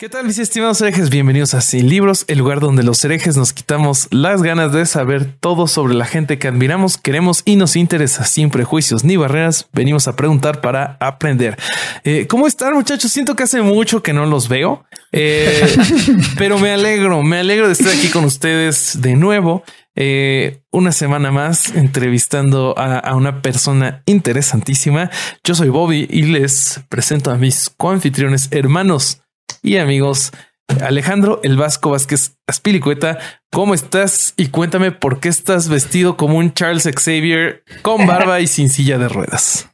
¿Qué tal mis estimados herejes? Bienvenidos a Sin Libros, el lugar donde los herejes nos quitamos las ganas de saber todo sobre la gente que admiramos, queremos y nos interesa sin prejuicios ni barreras. Venimos a preguntar para aprender. Eh, ¿Cómo están muchachos? Siento que hace mucho que no los veo, eh, pero me alegro, me alegro de estar aquí con ustedes de nuevo. Eh, una semana más entrevistando a, a, una persona interesantísima. Yo soy Bobby y les presento a mis coanfitriones hermanos y amigos. Alejandro El Vasco Vázquez Aspilicueta, ¿cómo estás? Y cuéntame por qué estás vestido como un Charles Xavier con barba y sin silla de ruedas.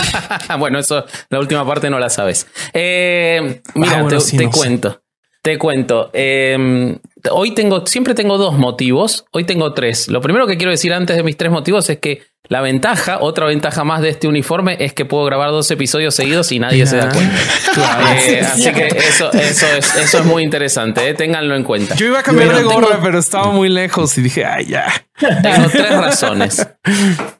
bueno, eso, la última parte no la sabes. Eh, mira, ah, bueno, te, sí, te no cuento. Sé. Te cuento. Eh, hoy tengo, siempre tengo dos motivos. Hoy tengo tres. Lo primero que quiero decir antes de mis tres motivos es que la ventaja, otra ventaja más de este uniforme es que puedo grabar dos episodios seguidos y nadie se da cuenta. Claro. Eh, así que eso, eso, es, eso es muy interesante. Eh. Ténganlo en cuenta. Yo iba a cambiar pero de gorra, tengo... pero estaba muy lejos y dije, ay, ya. Tengo tres razones.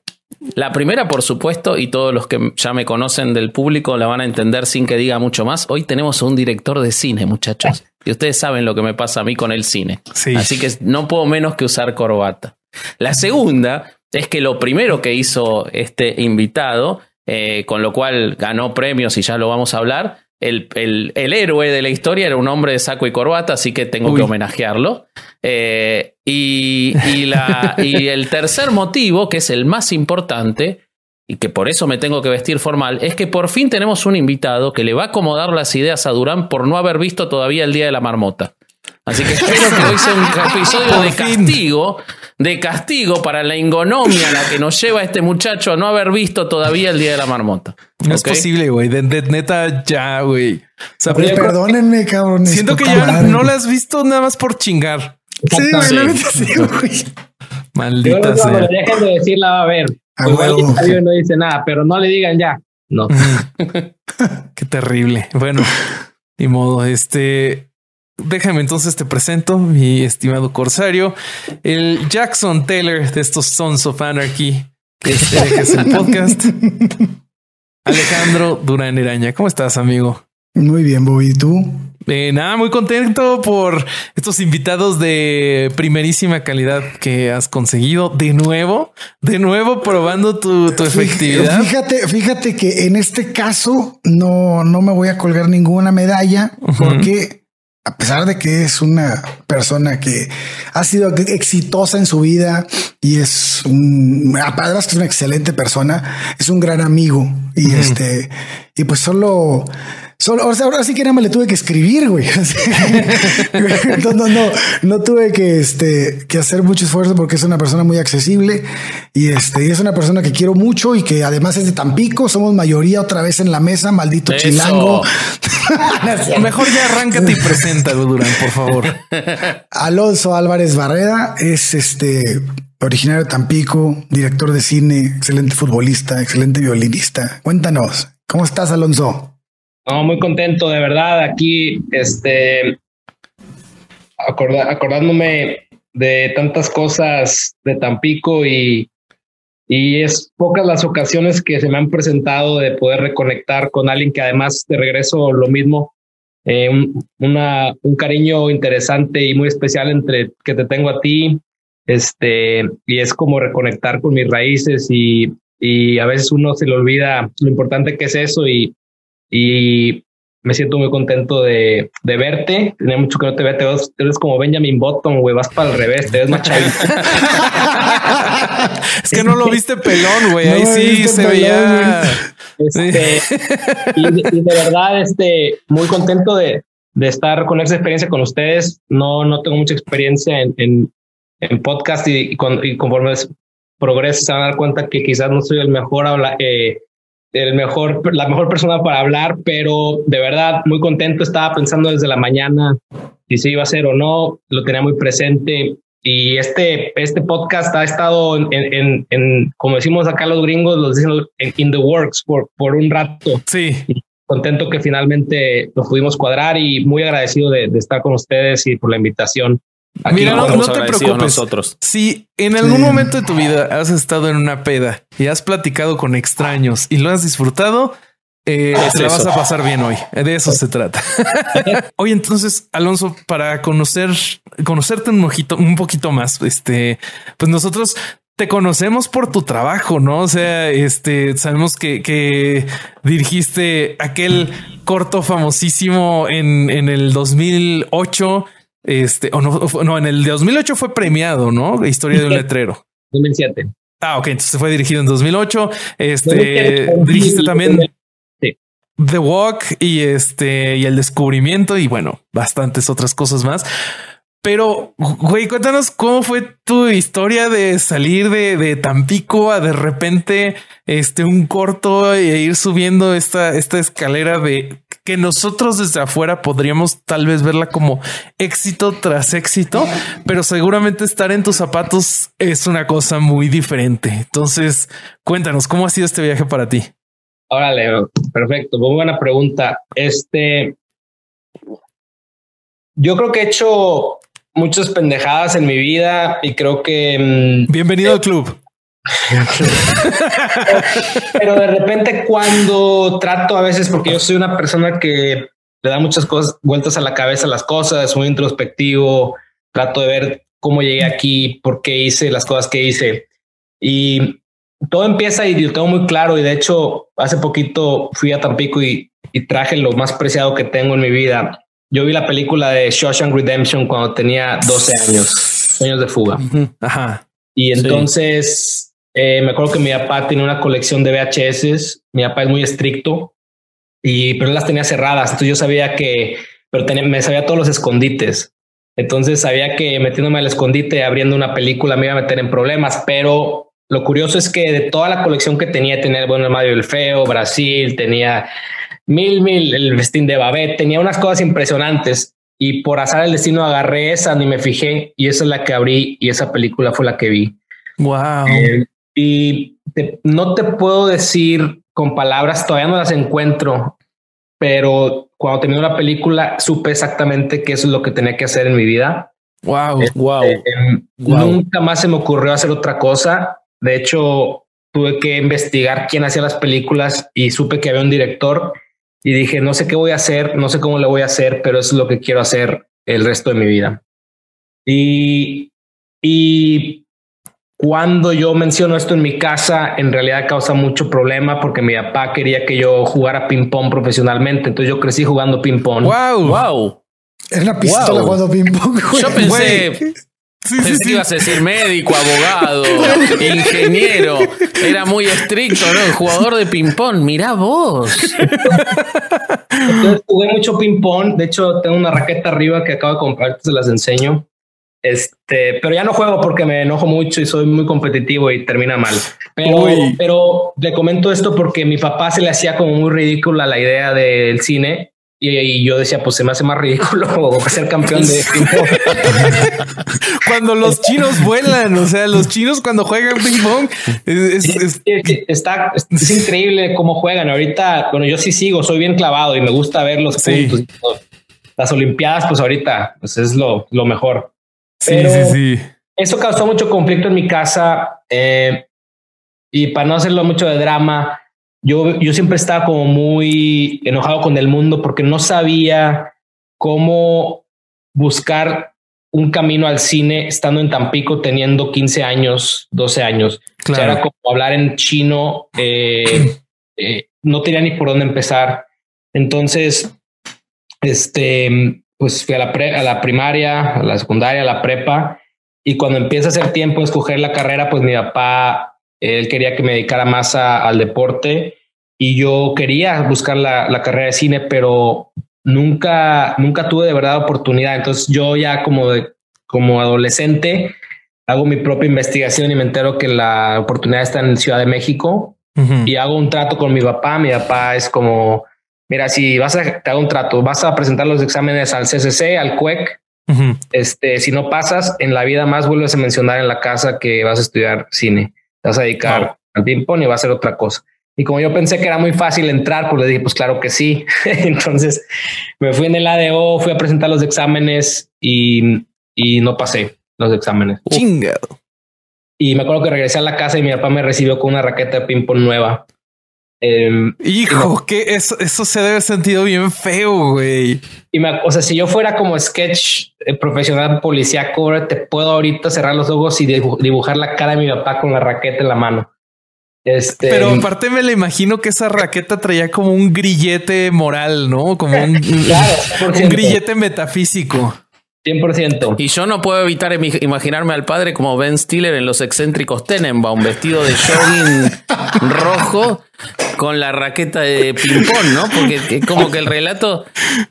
La primera, por supuesto, y todos los que ya me conocen del público la van a entender sin que diga mucho más. Hoy tenemos un director de cine, muchachos. Y ustedes saben lo que me pasa a mí con el cine. Sí. Así que no puedo menos que usar corbata. La segunda es que lo primero que hizo este invitado, eh, con lo cual ganó premios y ya lo vamos a hablar, el, el, el, héroe de la historia era un hombre de saco y corbata, así que tengo Uy. que homenajearlo. Eh, y, y, la, y el tercer motivo, que es el más importante, y que por eso me tengo que vestir formal, es que por fin tenemos un invitado que le va a acomodar las ideas a Durán por no haber visto todavía el Día de la Marmota. Así que espero que hoy sea un episodio de castigo, de castigo para la ingonomia a la que nos lleva este muchacho a no haber visto todavía el Día de la Marmota. No ¿Okay? es posible, güey. De, de, neta, ya, güey. O sea, perdónenme, cabrón. Siento que ya no la has visto nada más por chingar. Sí, güey, sí. sí, güey. Maldita sea. Pero dejen de decirla, va a ver. A Igual no dice nada, pero no le digan ya. No. Qué terrible. Bueno, ni modo. Este, Déjame entonces te presento, mi estimado Corsario, el Jackson Taylor de estos Sons of Anarchy, que es, que es el podcast. Alejandro Durán Eraña, ¿cómo estás, amigo? Muy bien, Bobby, ¿tú? Eh, nada, muy contento por estos invitados de primerísima calidad que has conseguido de nuevo, de nuevo probando tu, tu efectividad. Fíjate, fíjate que en este caso no, no me voy a colgar ninguna medalla uh -huh. porque a pesar de que es una persona que ha sido exitosa en su vida y es un, además que es una excelente persona, es un gran amigo y uh -huh. este, y pues solo, solo, o sea, ahora sí que nada más le tuve que escribir, güey. no, no, no, no tuve que, este, que hacer mucho esfuerzo porque es una persona muy accesible y este, y es una persona que quiero mucho y que además es de Tampico. Somos mayoría otra vez en la mesa, maldito Eso. chilango. Mejor ya arráncate y preséntalo, Durán, por favor. Alonso Álvarez Barrera es este originario de Tampico, director de cine, excelente futbolista, excelente violinista. Cuéntanos, ¿cómo estás, Alonso? No, muy contento, de verdad, aquí, este, acorda, acordándome de tantas cosas de Tampico y, y es pocas las ocasiones que se me han presentado de poder reconectar con alguien que además de regreso lo mismo, eh, un, una, un cariño interesante y muy especial entre que te tengo a ti, este, y es como reconectar con mis raíces y, y a veces uno se le olvida lo importante que es eso y, y me siento muy contento de, de verte. Tenía mucho que no te vea. Te ves, te ves como Benjamin Button, güey. Vas para el revés. Te ves más chavito. es que no lo viste pelón, güey. Ahí sí se pelón, veía. Este, sí. y, y, de verdad, este, muy contento de, de estar con esa experiencia con ustedes. No, no tengo mucha experiencia en, en, en podcast y, y, con, y conforme progreso se van a dar cuenta que quizás no soy el mejor habla, eh, el mejor, la mejor persona para hablar, pero de verdad muy contento. Estaba pensando desde la mañana si se iba a hacer o no, lo tenía muy presente. Y este, este podcast ha estado en, en, en como decimos acá los gringos, los dicen en in the works por, por un rato. Sí. Y contento que finalmente lo pudimos cuadrar y muy agradecido de, de estar con ustedes y por la invitación. Aquí Mira, no, no te preocupes. Nosotros. Si en algún sí. momento de tu vida has estado en una peda y has platicado con extraños y lo has disfrutado, eh, te la vas a pasar bien hoy. De eso se trata. Oye, entonces, Alonso, para conocer, conocerte un poquito, un poquito más, este, pues nosotros te conocemos por tu trabajo, ¿no? O sea, este, sabemos que, que dirigiste aquel corto famosísimo en, en el 2008 este, o no, no, en el 2008 fue premiado, ¿no? Historia de un letrero. 2007. Ah, ok, entonces fue dirigido en 2008. Este, dirigiste también sí. The Walk y este, y el descubrimiento y bueno, bastantes otras cosas más. Pero, güey, cuéntanos cómo fue tu historia de salir de, de, Tampico a de repente este un corto e ir subiendo esta, esta escalera de que nosotros desde afuera podríamos tal vez verla como éxito tras éxito, pero seguramente estar en tus zapatos es una cosa muy diferente. Entonces, cuéntanos cómo ha sido este viaje para ti. Órale, perfecto. Muy buena pregunta. Este, yo creo que he hecho muchas pendejadas en mi vida y creo que... Mmm, Bienvenido eh, al club. Pero de repente cuando trato a veces, porque yo soy una persona que le da muchas cosas, vueltas a la cabeza las cosas, muy introspectivo, trato de ver cómo llegué aquí, por qué hice las cosas que hice. Y todo empieza y yo tengo muy claro, y de hecho hace poquito fui a Tampico y, y traje lo más preciado que tengo en mi vida, yo vi la película de Shawshank Redemption cuando tenía 12 años, años de fuga. Ajá. Y entonces sí. Eh, me acuerdo que mi papá tiene una colección de VHS. Mi papá es muy estricto y pero él las tenía cerradas. Entonces yo sabía que, pero tenía, me sabía todos los escondites. Entonces sabía que metiéndome al escondite, abriendo una película, me iba a meter en problemas. Pero lo curioso es que de toda la colección que tenía, tenía el bueno, el Mario el Feo, Brasil, tenía Mil Mil, el vestín de Babette, tenía unas cosas impresionantes y por azar el destino agarré esa, ni me fijé y esa es la que abrí y esa película fue la que vi. Wow. Eh, y te, no te puedo decir con palabras, todavía no las encuentro, pero cuando terminé la película supe exactamente qué es lo que tenía que hacer en mi vida. Wow, este, wow. Eh, wow. Nunca más se me ocurrió hacer otra cosa. De hecho, tuve que investigar quién hacía las películas y supe que había un director y dije, no sé qué voy a hacer, no sé cómo le voy a hacer, pero eso es lo que quiero hacer el resto de mi vida. Y, y cuando yo menciono esto en mi casa, en realidad causa mucho problema porque mi papá quería que yo jugara ping pong profesionalmente. Entonces yo crecí jugando ping pong. Wow, wow. Es la pistola wow. jugando ping pong. Yo pensé, Sí, sí, sí. ibas a decir médico, abogado, ingeniero. Era muy estricto, ¿no? El jugador de ping-pong. Mirá vos. Entonces jugué mucho ping-pong. De hecho, tengo una raqueta arriba que acabo de comprar, se las enseño. Este, pero ya no juego porque me enojo mucho y soy muy competitivo y termina mal. Pero, pero le comento esto porque mi papá se le hacía como muy ridícula la idea del cine y, y, yo decía, pues se me hace más ridículo ser campeón de ping pong. cuando los chinos vuelan, o sea, los chinos cuando juegan ping pong es, es, es, está, es, increíble cómo juegan. Ahorita, bueno, yo sí sigo, soy bien clavado y me gusta ver los sí. puntos. Las Olimpiadas, pues ahorita pues es lo, lo mejor. Pero sí, sí, sí. Eso causó mucho conflicto en mi casa eh, y para no hacerlo mucho de drama, yo, yo siempre estaba como muy enojado con el mundo porque no sabía cómo buscar un camino al cine estando en Tampico teniendo 15 años, 12 años. Claro. O sea, era como hablar en chino, eh, eh, no tenía ni por dónde empezar. Entonces, este, pues fui a la, pre, a la primaria, a la secundaria, a la prepa, y cuando empieza a ser tiempo de escoger la carrera, pues mi papá él quería que me dedicara más a, al deporte y yo quería buscar la, la, carrera de cine, pero nunca, nunca tuve de verdad oportunidad. Entonces yo ya como, de, como adolescente hago mi propia investigación y me entero que la oportunidad está en Ciudad de México y hago un trato con mi papá. Mi papá es como, mira, si vas a, te hago un trato, vas a presentar los exámenes al CCC, al CUEC. Este, si no pasas en la vida más, vuelves a mencionar en la casa que vas a estudiar cine, te vas a dedicar al ping pong y va a ser otra cosa. Y como yo pensé que era muy fácil entrar, pues le dije, pues claro que sí. Entonces me fui en el ADO, fui a presentar los exámenes y, y no pasé los exámenes. Chingado. Y me acuerdo que regresé a la casa y mi papá me recibió con una raqueta de ping-pong nueva. Em, Hijo, que eso, eso se debe sentido bien feo, güey. Y me, o sea, si yo fuera como sketch eh, profesional policíaco, te puedo ahorita cerrar los ojos y dibujar la cara de mi papá con la raqueta en la mano. Este, Pero aparte me le imagino que esa raqueta traía como un grillete moral, ¿no? Como un, un grillete metafísico. 100%. Y yo no puedo evitar imaginarme al padre como Ben Stiller en Los excéntricos Tenenbaum, vestido de jogging rojo con la raqueta de ping-pong, ¿no? Porque como que el relato,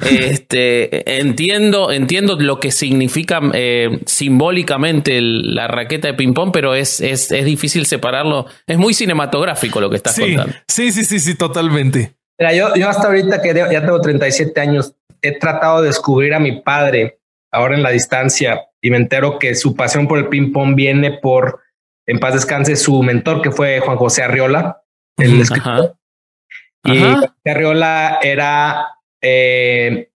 este, entiendo, entiendo lo que significa eh, simbólicamente la raqueta de ping-pong, pero es, es, es, difícil separarlo. Es muy cinematográfico lo que estás contando. Sí, sí, sí, sí, totalmente. Mira, yo, yo hasta ahorita que ya tengo 37 años, he tratado de descubrir a mi padre ahora en la distancia y me entero que su pasión por el ping pong viene por, en paz descanse, su mentor que fue Juan José Arriola, el escritor. Y Arriola era eh,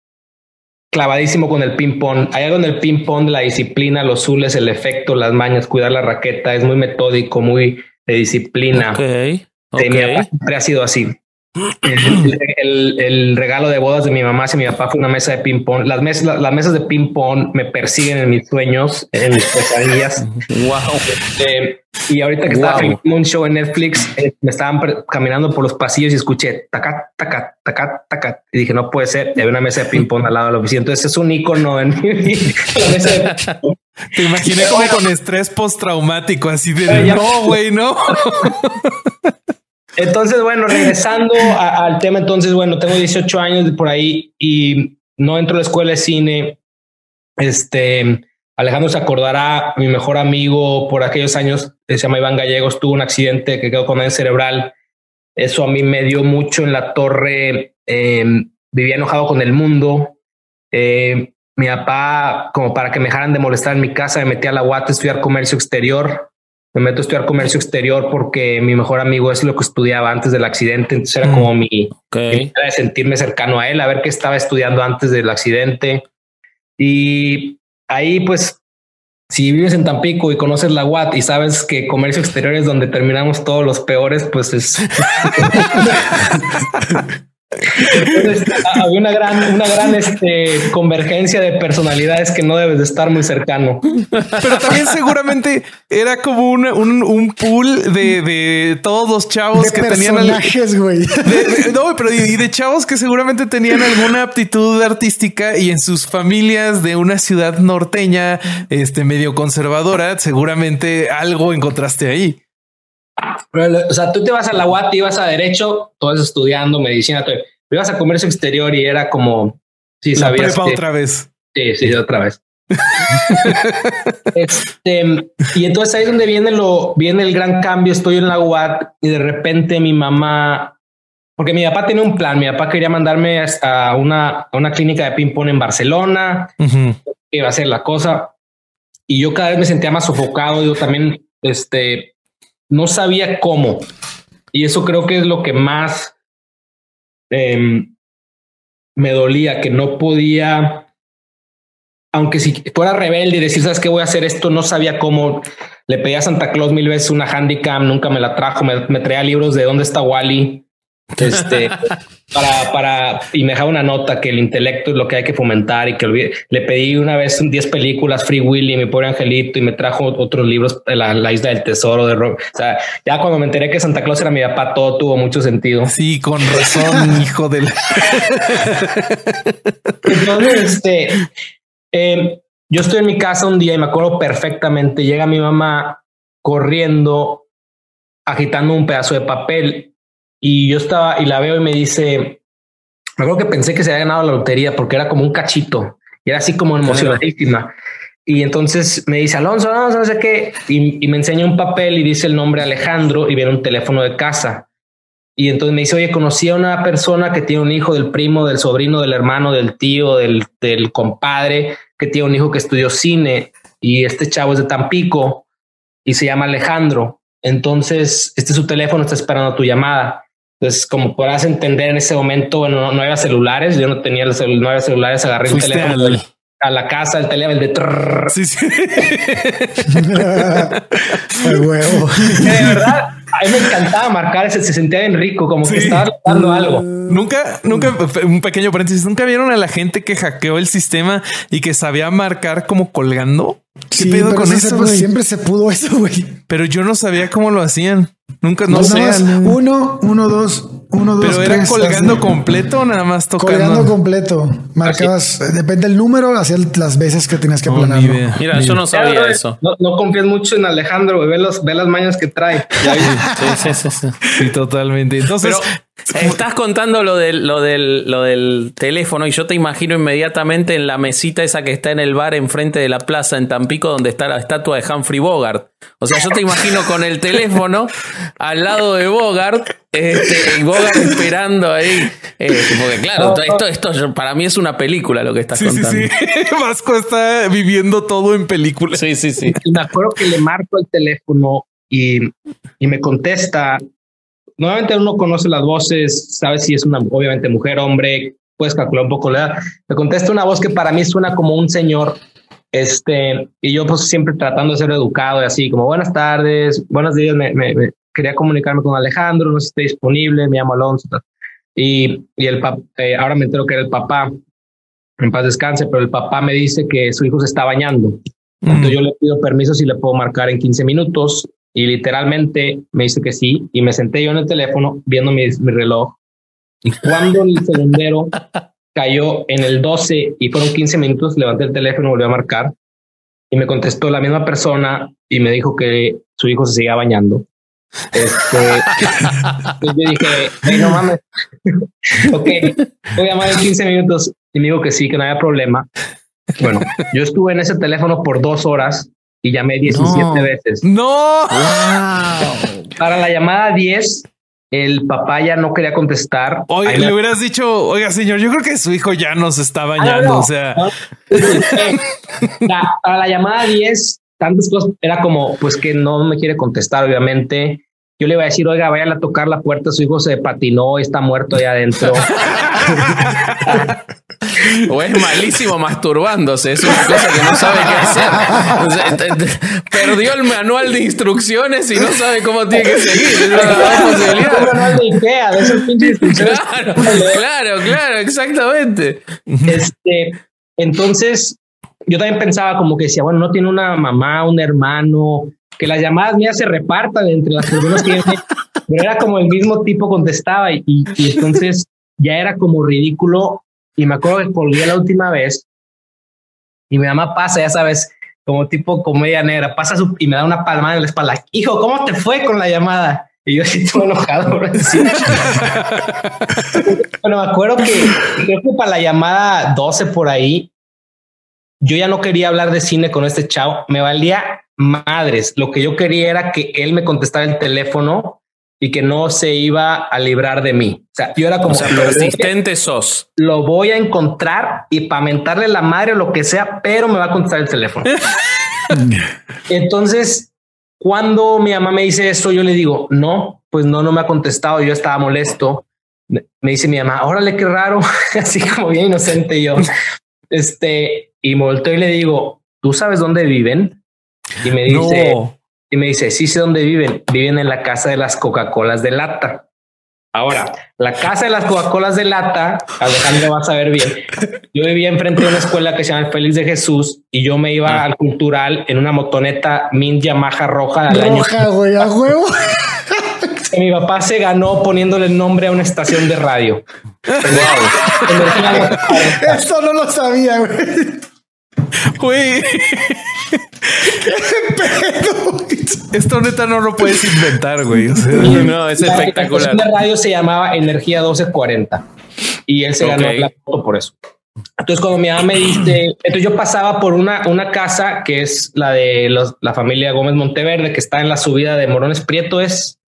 clavadísimo con el ping pong. Hay algo en el ping pong la disciplina, los zules, el efecto, las mañas, cuidar la raqueta. Es muy metódico, muy de disciplina. Okay, siempre ha sido así. El, regalo de bodas de mi mamá y mi papá fue una mesa de ping pong. Las mesas, las mesas de ping pong me persiguen en mis sueños, en mis pesadillas. wow. Este, y ahorita que estaba en un show en Netflix, eh, me estaban caminando por los pasillos y escuché taca, taca, taca, taca. Y dije, no puede ser. Y había una mesa de ping pong al lado de la oficina. Entonces es un icono en mi de Te imaginé como con estrés postraumático, así de no, güey, no. Entonces, bueno, regresando al tema, entonces, bueno, tengo 18 años por ahí y no entro a la escuela de cine. Este, Alejandro se acordará, mi mejor amigo por aquellos años, se llama Iván Gallegos, tuvo un accidente que quedó con él cerebral. Eso a mí me dio mucho en la torre. Em, vivía enojado con el mundo. Eh, mi papá, como para que me dejaran de molestar en mi casa, me metí a la UAT a estudiar comercio exterior me meto a estudiar comercio exterior porque mi mejor amigo es lo que estudiaba antes del accidente. Entonces era como mi, de sentirme cercano a él, a ver qué estaba estudiando antes del accidente. Y ahí, pues, si vives en Tampico y conoces la UAT y sabes que comercio exterior es donde terminamos todos los peores, pues es. Entonces, había una gran, una gran este, convergencia de personalidades que no debes de estar muy cercano. Pero también seguramente era como un, un, pool de, de, todos los chavos que tenían güey. No, pero y de chavos que seguramente tenían alguna aptitud artística y en sus familias de una ciudad norteña, este medio conservadora, seguramente algo encontraste ahí o sea, tú te vas a la UAT, ibas a Derecho, todo estudiando medicina, te ibas a Comercio Exterior y era como... Sí, sabías la otra vez. Sí, sí, otra vez. este, y entonces ahí es donde viene lo, viene el gran cambio. Estoy en la UAT y de repente mi mamá, porque mi papá tenía un plan. Mi papá quería mandarme a una, a una clínica de ping pong en Barcelona. Iba a ser la cosa. Y yo cada vez me sentía más sofocado. Yo también, este, no sabía cómo. Y eso creo que es lo que más em, me dolía, que no podía, aunque si fuera rebelde y decir, sabes que voy a hacer esto, no sabía cómo. Le pedí a Santa Claus mil veces una handicam, nunca me la trajo, me, me traía libros de dónde está Wally. Este, para, para, y me dejaba una nota que el intelecto es lo que hay que fomentar y que olvide. Le pedí una vez 10 películas, Free Willy, mi pobre angelito, y me trajo otros libros, La, la isla del tesoro de rock. O sea, ya cuando me enteré que Santa Claus era mi papá, todo tuvo mucho sentido. Sí, con razón, hijo del. Entonces, este, em, yo estoy en mi casa un día y me acuerdo perfectamente. Llega mi mamá corriendo, agitando un pedazo de papel y yo estaba y la veo y me dice, me acuerdo que pensé que se había ganado la lotería porque era como un cachito y era así como emocionadísima. Y entonces me dice Alonso, no sé qué, y, me enseña un papel y dice el nombre Alejandro y viene un teléfono de casa. y entonces me dice, oye, conocí a una persona que tiene un hijo del primo, del sobrino, del hermano, del tío, del, del compadre, que tiene un hijo que estudió cine y este chavo es de Tampico y se llama Alejandro. Entonces, este es su teléfono, está esperando tu llamada. Entonces, como podrás entender en ese momento, bueno, no, no había celulares, yo no tenía cel- no había celulares, agarré un teléfono al- a la casa, el teléfono, el de trrr. Sí, sí. El huevo. De verdad, a mí me encantaba marcar ese, se sentía bien rico, como que estaba dando algo. Nunca, nunca, un pequeño paréntesis, nunca vieron a la gente que hackeó el sistema y que sabía marcar como colgando. ¿Qué Sí, pedo pero con eso? se- siempre se pudo eso, güey. Pero yo no sabía cómo lo hacían. Nunca, no, No, sé. uno, uno, dos, uno, dos, pero era tres, colgando así. completo o nada más tocando. Colgando completo. Marcabas, eh, depende del número, hacía las veces que tenías que aplanarlo. idea. Mira, yo no sabía Claro, eso. No, no confías mucho en Alejandro, güey. Ve, los, ve las mañas que trae. Sí, sí, sí, sí. Sí, totalmente. Entonces, Pero estás contando lo del, lo, del, lo del teléfono y yo te imagino inmediatamente en la mesita esa que está en el bar enfrente de la plaza en Tampico donde está la estatua de Humphrey Bogart. O sea, yo te imagino con el teléfono al lado de Bogart este, y Bogart esperando ahí. Eh, porque claro, esto, esto para mí es una película lo que estás sí, sí, contando. sí. Vasco está viviendo todo en película. Sí, sí, sí. Me acuerdo que le marco el teléfono y, y me contesta. Nuevamente uno conoce las voces, sabe si es una, obviamente, mujer, hombre, puedes calcular un poco la edad. Me contesta una voz que para mí suena como un señor. Este, y yo pues siempre tratando de ser educado y así, como buenas tardes, buenos días, me, me- me- quería comunicarme con Alejandro, no sé si está disponible, me llamo Alonso. Y, y el papá, ahora me entero que era el papá, en paz descanse, pero el papá me dice que su hijo se está bañando. Entonces yo le pido permiso si le puedo marcar en 15 minutos y literalmente me dice que sí y me senté yo en el teléfono viendo mi, mi reloj y cuando el segundero cayó en el 12 y fueron 15 minutos, levanté el teléfono, volví a marcar y me contestó la misma persona y me dijo que su hijo se seguía bañando. Este, yo dije, "Ey, no mames, ok, voy a llamar en 15 minutos y me dijo que sí, que no había problema. Bueno, yo estuve en ese teléfono por dos horas y llamé 17 No. veces. No. Para la llamada 10, el papá ya no quería contestar. Oye, le me- hubieras dicho, oiga, señor, yo creo que su hijo ya nos está Ah, bañando. no, no. O sea, la- para la llamada 10, tantas cosas, era como, pues que no me quiere contestar, obviamente. Yo le iba a decir, oiga, vayan a tocar la puerta, su hijo se patinó y está muerto ahí adentro. O es malísimo masturbándose, es una cosa que no sabe qué hacer. Perdió el manual de instrucciones y no sabe cómo tiene que seguir. Es una gran Un posibilidad. manual de Ikea, de esos pinches instrucciones. Claro, claro, claro, exactamente. Este, entonces, yo también pensaba como que decía, bueno, no tiene una mamá, un hermano, que las llamadas mías se repartan entre las personas que pero era como el mismo tipo contestaba y, y, y entonces ya era como ridículo y me acuerdo que colgué la última vez y mi mamá pasa, ya sabes, como tipo comedia negra, pasa su- y me da una palmada en la espalda. Hijo, ¿cómo te fue con la llamada? Y yo así todo enojado. Bueno, me acuerdo que creo que para la llamada 12 por ahí, yo ya no quería hablar de cine con este chavo. Me valía madres. Lo que yo quería era que él me contestara el teléfono y que no se iba a librar de mí. O sea, yo era como O sea, persistente sos. lo voy a encontrar y para mentarle la madre o lo que sea, pero me va a contestar el teléfono. Entonces, cuando mi mamá me dice eso, yo le digo, no, pues no, no me ha contestado. Yo estaba molesto. Me me dice mi mamá, órale, qué raro, así como bien inocente yo. Este, y me volteo y le digo, ¿tú sabes dónde viven? Y me dice, no. Y me dice, sí sé dónde viven. Viven en la casa de las Coca-Colas de lata. Ahora, la casa de las Coca-Colas de lata, Alejandro vas a ver bien. Yo vivía enfrente de una escuela que se llama el Félix de Jesús y yo me iba al cultural en una motoneta Mint Yamaha roja al año Roja, güey, a huevo. mi papá se ganó poniéndole el nombre a una estación de radio. Energía 40. Esto no lo sabía, güey. Güey, Pero, esto neta no lo puedes inventar, güey. O sea, No, es La espectacular. de radio se llamaba Energía 1240 y él se ganó Ok. la foto por eso. Entonces, cuando mi mamá me dice, entonces yo pasaba por una, una casa que es la de los- la familia Gómez Monteverde, que está en la subida de Morones Prieto, es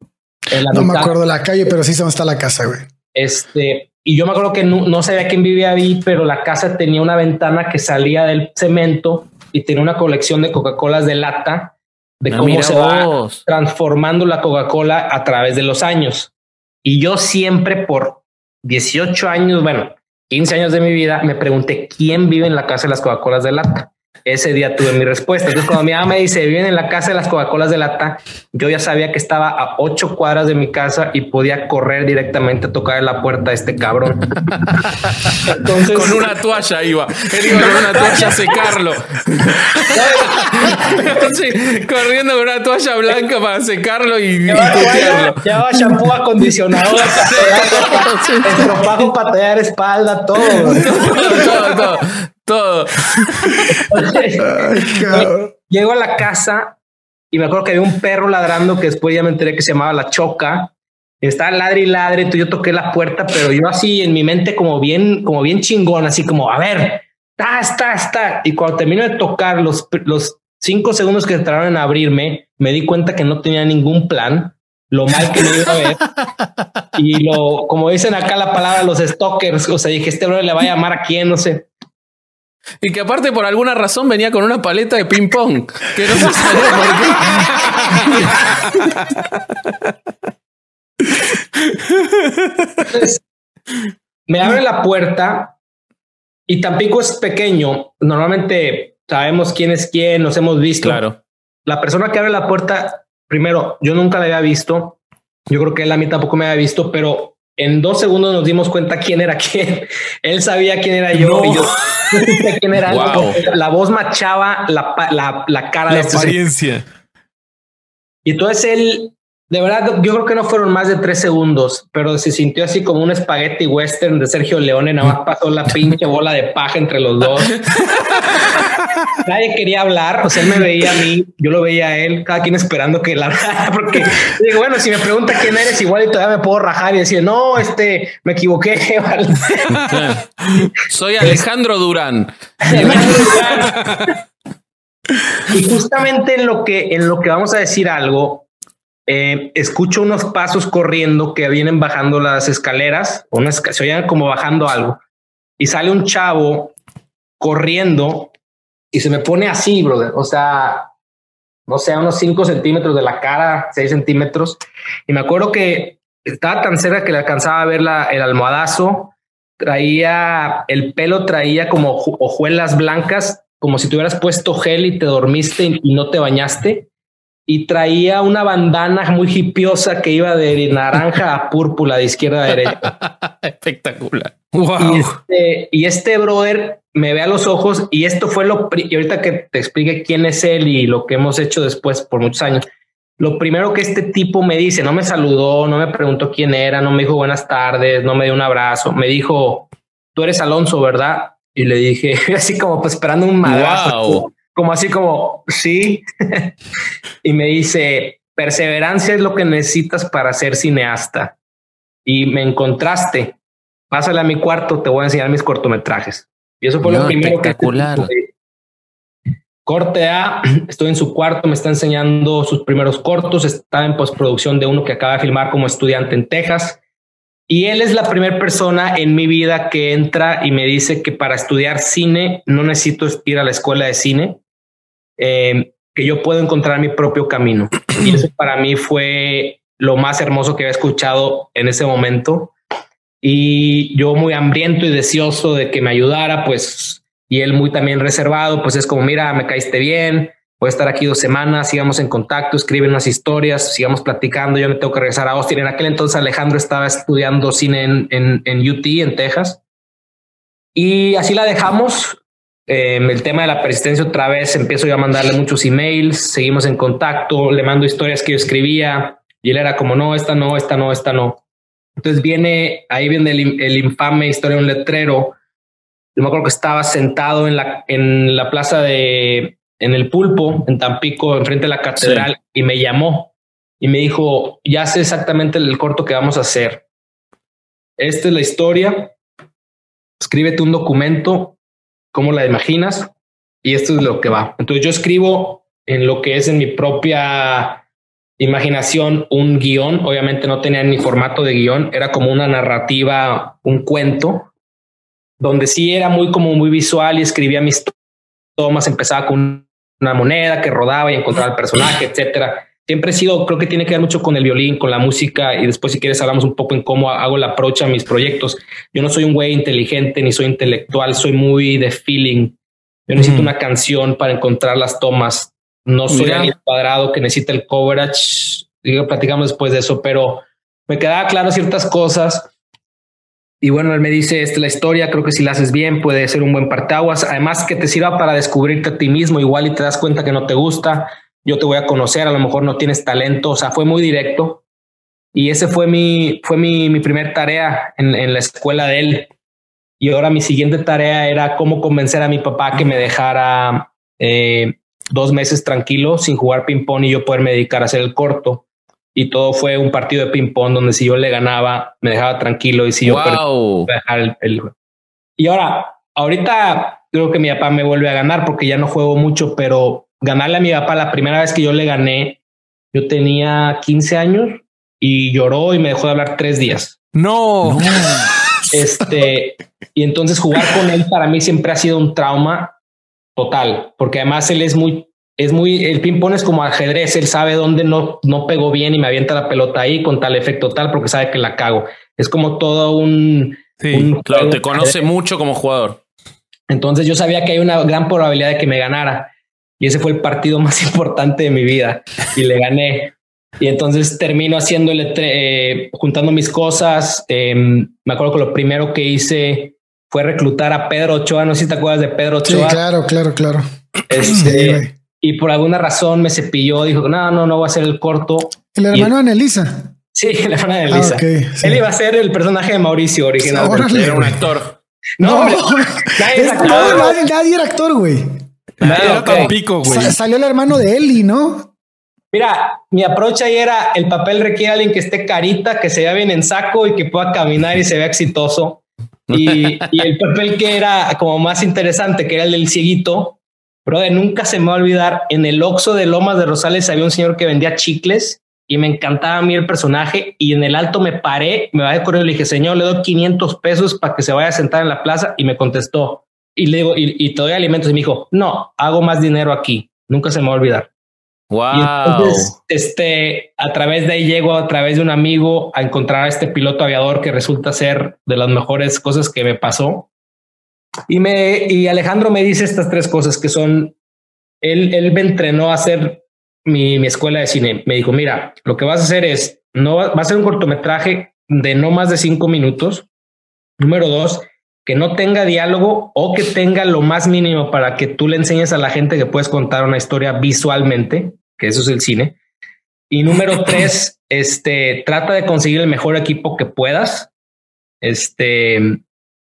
no me acuerdo la calle, pero sí se está la casa, güey. Este, y yo me acuerdo que no, sabía quién vivía ahí, pero la casa tenía una ventana que salía del cemento y tenía una colección de Coca-Colas de lata de ah, cómo se va transformando la Coca-Cola a través de los años. Y yo siempre por 18 años, bueno, 15 años de mi vida, me pregunté quién vive en la casa de las Coca-Colas de lata ese día tuve mi respuesta. Entonces, cuando mi mamá me dice, viven en la casa de las Coca-Colas de lata, yo ya sabía que estaba a ocho cuadras de mi casa y podía correr directamente a tocar en la puerta de este cabrón. Entonces, con una toalla iba. Él iba con una toalla a secarlo. corriendo con una toalla blanca para secarlo y, ya va, Ya va shampoo acondicionador, estropajo para tallar espalda, todo. todo, todo todo. Llego a la casa y me acuerdo que había un perro ladrando que después ya me enteré que se llamaba La Choca. Estaba ladre y ladre, entonces yo toqué la puerta, pero yo así en mi mente como bien, como bien chingón, así como, a ver, está, está, está. Y cuando termino de tocar los, los cinco segundos que tardaron en abrirme, me di cuenta que no tenía ningún plan, lo mal que me iba a ver. y lo, como dicen acá la palabra, los stalkers, o sea, dije, este bro le va a llamar a quién, no sé. Y que aparte por alguna razón venía con una paleta de ping pong. Que no se sabe por qué. me abre la puerta y Tampico es pequeño. Normalmente sabemos quién es quién, nos hemos visto. Claro. La persona que abre la puerta, primero, yo nunca la había visto. Yo creo que él a mí tampoco me había visto, pero en dos segundos nos dimos cuenta quién era quién. Él sabía quién era yo y yo quién era. La voz machaba la, la, la cara la de este apariencia. Y entonces él, de verdad, yo creo que no fueron más de tres segundos, pero se sintió así como un espagueti western de Sergio Leone. Nada más pasó la pinche bola de paja entre los dos. Nadie quería hablar, o sea, él me veía a mí, yo lo veía a él, cada quien esperando que la porque digo, bueno, si me pregunta quién eres, igual y todavía me puedo rajar y decir, no, este, me equivoqué. Soy Alejandro Durán. y justamente en lo que, en lo que vamos a decir algo, eh, escucho unos pasos corriendo que vienen bajando las escaleras, unas, se oían como bajando algo, y sale un chavo corriendo y se me pone así, brother. O sea, no sé, unos 5 centímetros de la cara, 6 centímetros. Y me acuerdo que estaba tan cerca que le alcanzaba a ver la, el almohadazo. Traía el pelo, traía como hojuelas blancas, como si te hubieras puesto gel y te dormiste y no te bañaste. Y traía una bandana muy hipiosa que iba de naranja a púrpura de izquierda a derecha. Espectacular. Y, este, y este brother me ve a los ojos y esto fue lo, y ahorita que te explique quién es él y lo que hemos hecho después por muchos años, lo primero que este tipo me dice, no me saludó, no me preguntó quién era, no me dijo buenas tardes, no me dio un abrazo, me dijo, tú eres Alonso, ¿verdad? Y le dije, así como pues esperando un madrazo, como así como, sí. y me dice, perseverancia es lo que necesitas para ser cineasta. Y me encontraste, pásale a mi cuarto, te voy a enseñar mis cortometrajes. Y eso fue lo primero que... Corte A, estoy en su cuarto, me está enseñando sus primeros cortos, está en postproducción de uno que acaba de filmar como estudiante en Texas. Y él es la primera persona en mi vida que entra y me dice que para estudiar cine no necesito ir a la escuela de cine, eh, que yo puedo encontrar mi propio camino. Y eso para mí fue lo más hermoso que había escuchado en ese momento y yo muy hambriento y deseoso de que me ayudara, pues, y él muy también reservado, pues es como, mira, me caíste bien, voy a estar aquí dos semanas, sigamos en contacto, escriben unas historias, sigamos platicando, yo me tengo que regresar a Austin. En aquel entonces Alejandro estaba estudiando cine en, en, en UT, en Texas. Y así la dejamos. Em, el tema de la persistencia otra vez, empiezo yo a mandarle muchos emails, seguimos en contacto, le mando historias que yo escribía y él era como, no, esta no, esta no, esta no. Entonces viene, ahí viene el, infame historia de un letrero. Yo me acuerdo que estaba sentado en la, en la plaza de, en el pulpo, en Tampico, enfrente de la catedral, y me llamó y me dijo, ya sé exactamente el corto que vamos a hacer. Esta es la historia. Escríbete un documento, cómo la imaginas, y esto es lo que va. Entonces yo escribo en lo que es en mi propia imaginación un guion. Obviamente no tenía ni formato de guion, era como una narrativa, un cuento, donde sí era muy como muy visual y escribía mis tomas, empezaba con una moneda que rodaba y encontraba el personaje, etcétera. Siempre he sido, creo que tiene que ver mucho con el violín, con la música y después si quieres hablamos un poco en cómo hago la approach a mis proyectos. Yo no soy un güey inteligente ni soy intelectual, soy muy de feeling. Yo necesito una canción para encontrar las tomas. No soy el cuadrado que necesita el coverage. Digo, platicamos después de eso, pero me quedaba claro ciertas cosas. Y bueno, él me dice, esta la historia, creo que si la haces bien puede ser un buen partaguas. Además que te sirva para descubrirte a ti mismo, igual y te das cuenta que no te gusta yo te voy a conocer, a lo mejor no tienes talento, o sea, fue muy directo. Y ese fue mi, fue mi, mi primer tarea en, en, la escuela de él. Y ahora mi siguiente tarea era cómo convencer a mi papá que me dejara eh, dos meses tranquilo sin jugar ping-pong y yo poderme dedicar a hacer el corto. Y todo fue un partido de ping-pong donde si yo le ganaba, me dejaba tranquilo y si yo wow. el, el... Y ahora, ahorita creo que mi papá me vuelve a ganar porque ya no juego mucho, pero ganarle a mi papá la primera vez que yo le gané, yo tenía 15 años y lloró y me dejó de hablar tres días. No. Este, y entonces jugar con él para mí siempre ha sido un trauma total, porque además él es muy, es muy, el ping pong es como ajedrez, él sabe dónde no, no pegó bien y me avienta la pelota ahí con tal efecto tal, porque sabe que la cago. Es como todo un... Sí, un claro, te conoce mucho como jugador. Entonces yo sabía que hay una gran probabilidad de que me ganara y ese fue el partido más importante de mi vida y le gané. Y entonces termino haciéndole, eh, juntando mis cosas. Eh, me acuerdo que lo primero que hice fue reclutar a Pedro Ochoa. No sé si te acuerdas de Pedro Ochoa. Sí, claro, claro, claro. Este, sí, y por alguna razón me cepilló. Dijo, no, no, no voy a hacer el corto. El hermano de Anelisa. Sí, el hermano de Anelisa. Ah, okay, sí. Él iba a ser el personaje de Mauricio original. Era un actor. No, no nadie, es, no, nadie, nadie era actor, güey. Claro, okay. pico, güey. Salió el hermano de Eli, ¿no? Mira, mi approach ahí era el papel requiere a alguien que esté carita, que se vea bien en saco y que pueda caminar y se vea exitoso. Y, y el papel que era como más interesante, que era el del cieguito, de nunca se me va a olvidar. En el Oxo de Lomas de Rosales había un señor que vendía chicles y me encantaba a mí el personaje. Y en el alto me paré, me bajé corriendo y le dije, señor, le doy 500 pesos para que se vaya a sentar en la plaza. Y me contestó, y le digo, y, y te doy alimentos. Y me dijo, no, hago más dinero aquí. Nunca se me va a olvidar. Wow. Y entonces, este, a través de ahí llego, a través de un amigo, a encontrar a este piloto aviador que resulta ser de las mejores cosas que me pasó. Y me, y Alejandro me dice estas tres cosas que son, él, él me entrenó a hacer mi, mi escuela de cine. Me dijo, mira, lo que vas a hacer es, no va, va a ser un cortometraje de no más de cinco minutos. Número dos, que no tenga diálogo o que tenga lo más mínimo para que tú le enseñes a la gente que puedes contar una historia visualmente, que eso es el cine. Y número tres, este, trata de conseguir el mejor equipo que puedas. Este,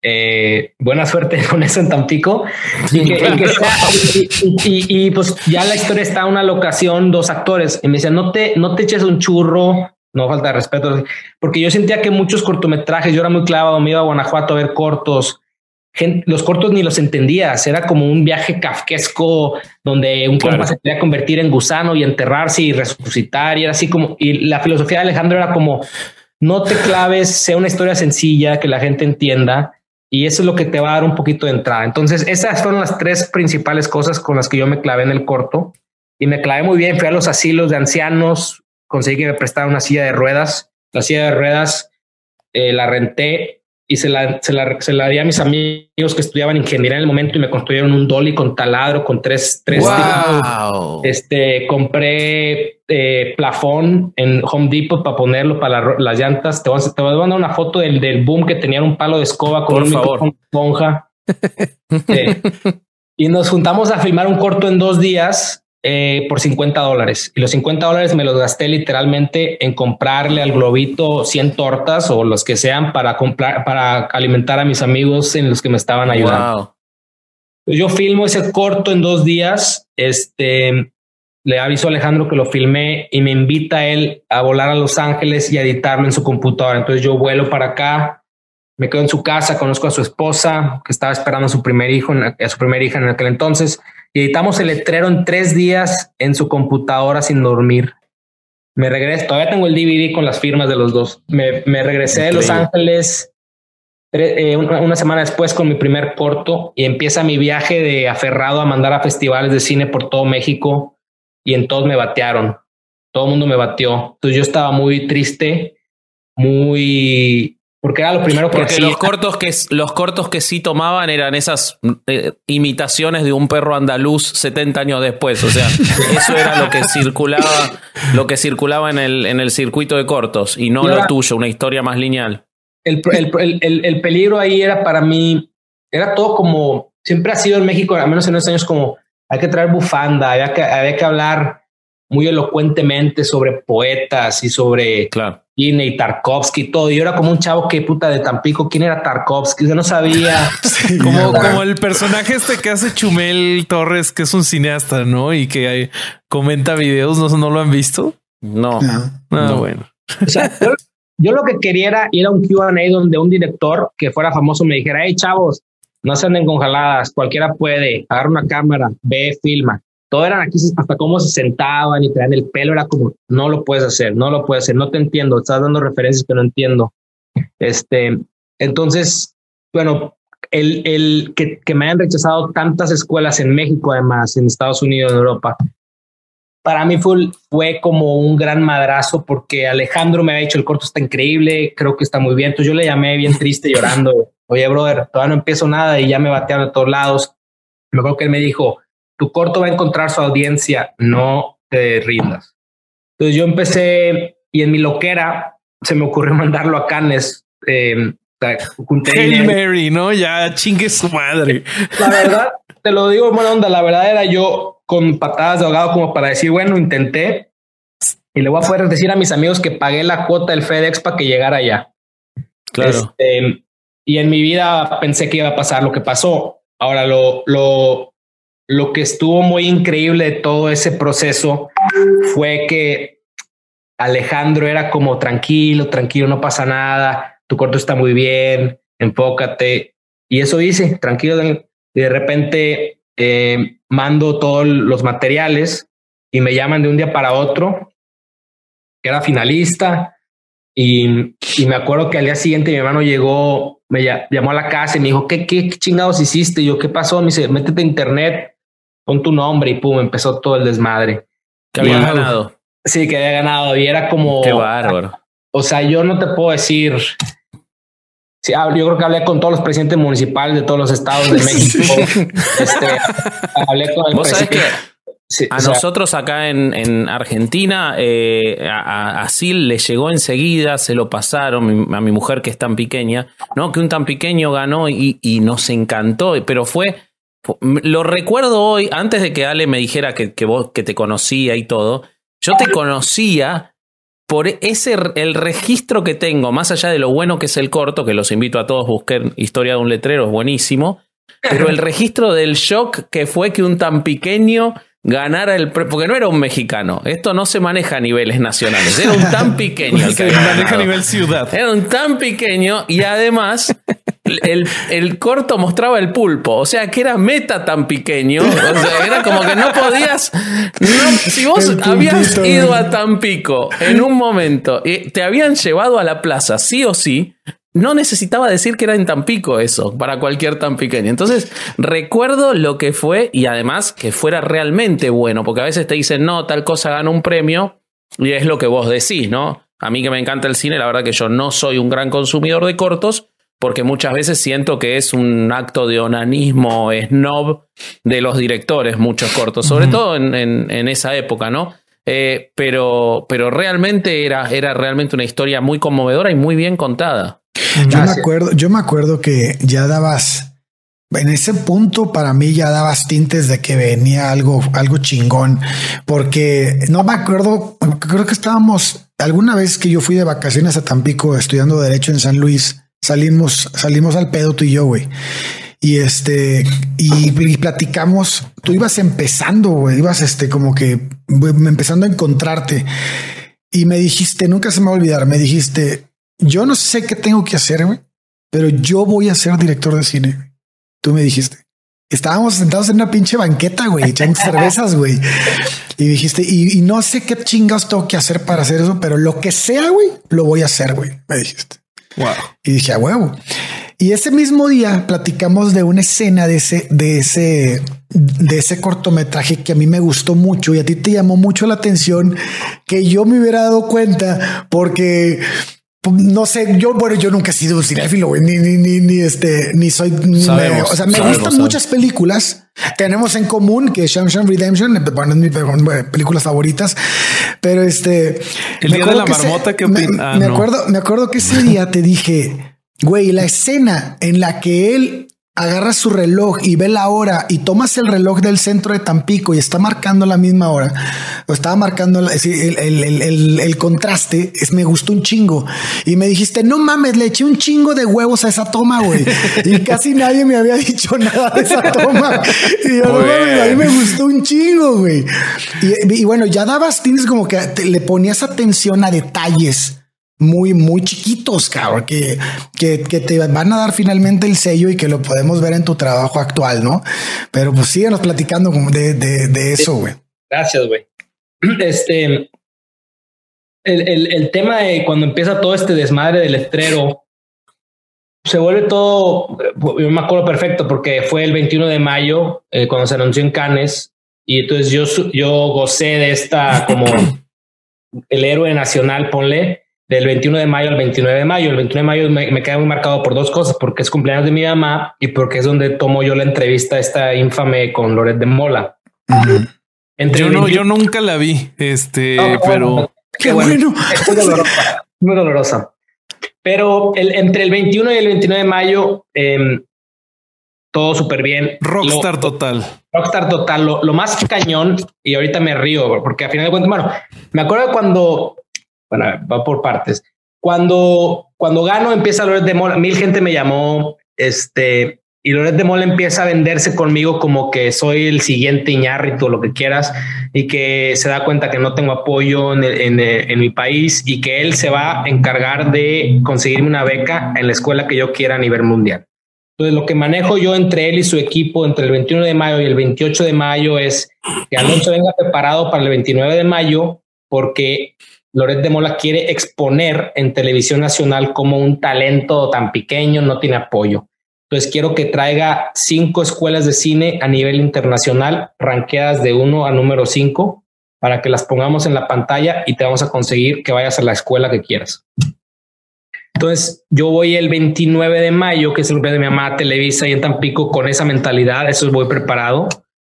eh, buena suerte con eso en Tampico. Y, que, y, que sea, y, y, pues ya la historia está una locación, dos actores. Y me decía, no te, no te eches un churro, no falta de respeto, porque yo sentía que muchos cortometrajes, yo era muy clavado, me iba a Guanajuato a ver cortos, gente, los cortos ni los entendías, era como un viaje kafkesco donde un claro. compa se quería convertir en gusano y enterrarse y resucitar, y era así como, y la filosofía de Alejandro era como, no te claves, sea una historia sencilla, que la gente entienda, y eso es lo que te va a dar un poquito de entrada. Entonces, esas fueron las tres principales cosas con las que yo me clavé en el corto, y me clavé muy bien, fui a los asilos de ancianos, conseguí que me prestara una silla de ruedas. La silla de ruedas eh, la renté y se la, se, la, se la di a mis amigos que estudiaban ingeniería en el momento y me construyeron un dolly con taladro, con tres, tres wow. Este compré eh, plafón en Home Depot para ponerlo para la, las llantas. Te voy, a, te voy a mandar una foto del, del boom que tenían un palo de escoba con Por un favor. esponja. eh, y nos juntamos a filmar un corto en dos días eh, por 50 dólares. Y los 50 dólares me los gasté literalmente en comprarle al globito 100 tortas o los que sean para comprar, para alimentar a mis amigos en los que me estaban ayudando. Wow. Yo filmo ese corto en dos días. Este le aviso a Alejandro que lo filmé y me invita a él a volar a Los Ángeles y a editarlo en su computadora. Entonces yo vuelo para acá, me quedo en su casa, conozco a su esposa que estaba esperando a su primer hijo, a su primera hija en aquel entonces y editamos el letrero en tres días en su computadora sin dormir. Me regresé, todavía tengo el DVD con las firmas de los dos. Me, me regresé de Los Ángeles eh, una semana después con mi primer corto y empieza mi viaje de aferrado a mandar a festivales de cine por todo México y en todos me batearon. Todo el mundo me bateó. Entonces yo estaba muy triste, muy porque era lo primero que Porque los cortos que los cortos que sí tomaban eran esas eh, imitaciones de un perro andaluz 70 años después. O sea, eso era lo que circulaba, lo que circulaba en el, en el circuito de cortos y no lo tuyo, una historia más lineal. El, el, el, peligro ahí era para mí, era todo como, siempre ha sido en México, al menos en esos años, como hay que traer bufanda, había que, había que hablar muy elocuentemente sobre poetas y sobre claro. Y Tarkovsky y todo. Yo era como un chavo que puta de Tampico, ¿quién era Tarkovsky? Yo no sabía. como, como el personaje este que hace Chumel Torres, que es un cineasta, ¿no? Y que comenta videos, ¿no, ¿no lo han visto? No. No, bueno. O sea, yo, lo que quería era ir a un Q&A donde un director que fuera famoso me dijera, hey, chavos, no se anden congeladas, cualquiera puede, agarra una cámara, ve, filma todo eran aquí, hasta cómo se sentaban y traían el pelo, era como, no lo puedes hacer, no lo puedes hacer, no te entiendo, estás dando referencias que no entiendo. Este, entonces, bueno, el, el que, que me hayan rechazado tantas escuelas en México, además, en Estados Unidos, en Europa, para mí fue, fue como un gran madrazo porque Alejandro me había dicho el corto está increíble, creo que está muy bien. Entonces yo le llamé bien triste llorando. Oye, brother, todavía no empiezo nada y ya me batearon de todos lados. Me acuerdo que él me dijo, tu corto va a encontrar su audiencia, no te rindas. Entonces yo empecé y en mi loquera se me ocurrió mandarlo a Cannes. Eh, hey Mary, ¿no? Ya chingue su madre. La verdad, te lo digo buena onda, la verdad era yo con patadas de ahogado como para decir, bueno, intenté y le voy a poder decir a mis amigos que pagué la cuota del FedEx para que llegara allá. Claro. Este, y en mi vida pensé que iba a pasar lo que pasó. Ahora lo, lo, lo que estuvo muy increíble de todo ese proceso fue que Alejandro era como tranquilo, tranquilo, no pasa nada, tu corto está muy bien, enfócate. Y eso hice, tranquilo. Y de repente eh, mando todos los materiales y me llaman de un día para otro, que era finalista. Y, y me acuerdo que al día siguiente mi hermano llegó, me llamó a la casa y me dijo, ¿qué, qué, chingados hiciste? Y yo, ¿qué pasó? Me dice, métete a internet pon tu nombre y pum, empezó todo el desmadre. Que había ganado. Sí, que había ganado y era como... Qué bárbaro. O sea, yo no te puedo decir... Sí, yo creo que hablé con todos los presidentes municipales de todos los estados de México. este, hablé con el ¿Vos presidente. que a nosotros acá en, Argentina, eh, a, a, Sil le llegó enseguida, se lo pasaron a mi mujer que es tan pequeña, ¿no? Que un tan pequeño ganó y, y nos encantó, pero fue lo recuerdo hoy, antes de que Ale me dijera que, que, vos que te conocía y todo. Yo te conocía por ese el registro que tengo, más allá de lo bueno que es el corto, que los invito a todos, busquen Historia de un letrero, es buenísimo. Pero el registro del shock que fue que un tan pequeño ganara el porque no era un mexicano. Esto no se maneja a niveles nacionales. Era un tan pequeño. se maneja a nivel ciudad. Era un tan pequeño y además el, el, corto mostraba el pulpo. O sea que era meta tan pequeño. O sea, era como que no podías. si vos habías ido a Tampico en un momento y te habían llevado a la plaza, sí o sí, no necesitaba decir que era en Tampico eso, para cualquier tan pequeño. Entonces, recuerdo lo que fue y además que fuera realmente bueno, porque a veces te dicen, no, tal cosa gana un premio y es lo que vos decís, ¿no? A mí que me encanta el cine, la verdad que yo no soy un gran consumidor de cortos, porque muchas veces siento que es un acto de onanismo snob de los directores, muchos cortos, sobre todo en, en, esa época, ¿no? Eh, pero, pero realmente era, era realmente una historia muy conmovedora y muy bien contada. Yo me acuerdo, yo me acuerdo que ya dabas, en ese punto para mí ya dabas tintes de que venía algo, algo chingón, porque no me acuerdo, creo que estábamos alguna vez que yo fui de vacaciones a Tampico estudiando derecho en San Luis, salimos, salimos al pedo tú y yo, güey. Y este, y, platicamos, tú ibas empezando, güey, ibas este como que empezando a encontrarte. Y me dijiste, nunca se me va a olvidar, me dijiste, yo no sé qué tengo que hacer, güey, pero yo voy a ser director de cine. Tú me dijiste. Estábamos sentados en una pinche banqueta, güey, echando cervezas, güey. Y dijiste, y, y no sé qué chingados tengo que hacer para hacer eso, pero lo que sea, güey, lo voy a hacer, güey. Me dijiste. Wow. Y dije, a huevo. Y ese mismo día platicamos de una escena de ese, de ese, de ese cortometraje que a mí me gustó mucho y a ti te llamó mucho la atención que yo me hubiera dado cuenta porque no sé, yo, bueno, yo nunca he sido cinéfilo, güey, ni, ni, ni, ni este, ni soy, me- Sabemos, o sea, me sabemos, gustan sabemos. muchas películas. Tenemos en común que Shawshank Redemption, bueno, es mi bueno, películas favoritas, pero este. El me día de acuerdo la que ese- marmota, ¿qué me- ah, me no. acuerdo, me acuerdo que ese día te dije, güey, la escena en la que él agarra su reloj y ve la hora y tomas el reloj del centro de Tampico y está marcando la misma hora o estaba marcando el, el- el- el- contraste es me gustó un chingo y me dijiste no mames le eché un chingo de huevos a esa toma güey y casi nadie me había dicho nada de esa toma. Y yo no mames, a mí me gustó un chingo güey y, y bueno ya dabas tienes como que te- le ponías atención a detalles muy, muy chiquitos, cabrón, que, que, te van a dar finalmente el sello y que lo podemos ver en tu trabajo actual, ¿no? Pero pues síguenos platicando de, de, de eso, güey. Gracias, güey. Este, el, el, tema de cuando empieza todo este desmadre del letrero, se vuelve todo, yo me acuerdo perfecto porque fue el 21 de mayo eh, cuando se anunció en Cannes y entonces yo, yo gocé de esta como el héroe nacional, ponle, del 21 de mayo al 29 de mayo. El 29 de mayo me, me queda muy marcado por dos cosas, porque es cumpleaños de mi mamá y porque es donde tomo yo la entrevista esta infame con Loret de Mola. Entre Yo no, 21 yo nunca la vi, este, No, pero Qué bueno. Es muy dolorosa. muy dolorosa. Pero el, entre el 21 y el 29 de mayo, em, todo súper bien. rockstar Lo- total. rockstar total. Lo, lo más cañón, y ahorita me río, porque a final de cuentas, bueno, me acuerdo cuando, bueno, va por partes. Cuando, cuando gano, empieza Loret de Mola, mil gente me llamó, este, y Loret de Mola empieza a venderse conmigo como que soy el siguiente Iñárritu lo que quieras, y que se da cuenta que no tengo apoyo en, el- en, eh, en mi país y que él se va a encargar de conseguirme una beca en la escuela que yo quiera a nivel mundial. Entonces, lo que manejo yo entre él y su equipo entre el 21 de mayo y el 28 de mayo es que Alonso venga preparado para el 29 de mayo porque Loret de Mola quiere exponer en televisión nacional como un talento tan pequeño no tiene apoyo. Entonces quiero que traiga cinco escuelas de cine a nivel internacional, ranqueadas de uno a número cinco, para que las pongamos en la pantalla y te vamos a conseguir que vayas a la escuela que quieras. Entonces, yo voy el 29 de mayo, que es el cumpleaños de mi mamá a Televisa y en Tampico, con esa mentalidad. Eso voy preparado,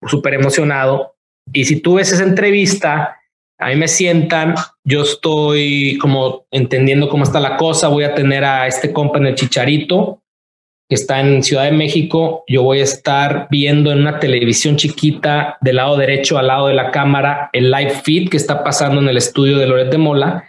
súper emocionado. Y si tú ves esa entrevista, a mí me sientan, yo estoy como entendiendo cómo está la cosa. Voy a tener a este compa en el Chicharito, que está en Ciudad de México. Yo voy a estar viendo en una televisión chiquita del lado derecho al lado de la cámara el live feed que está pasando en el estudio de Loret de Mola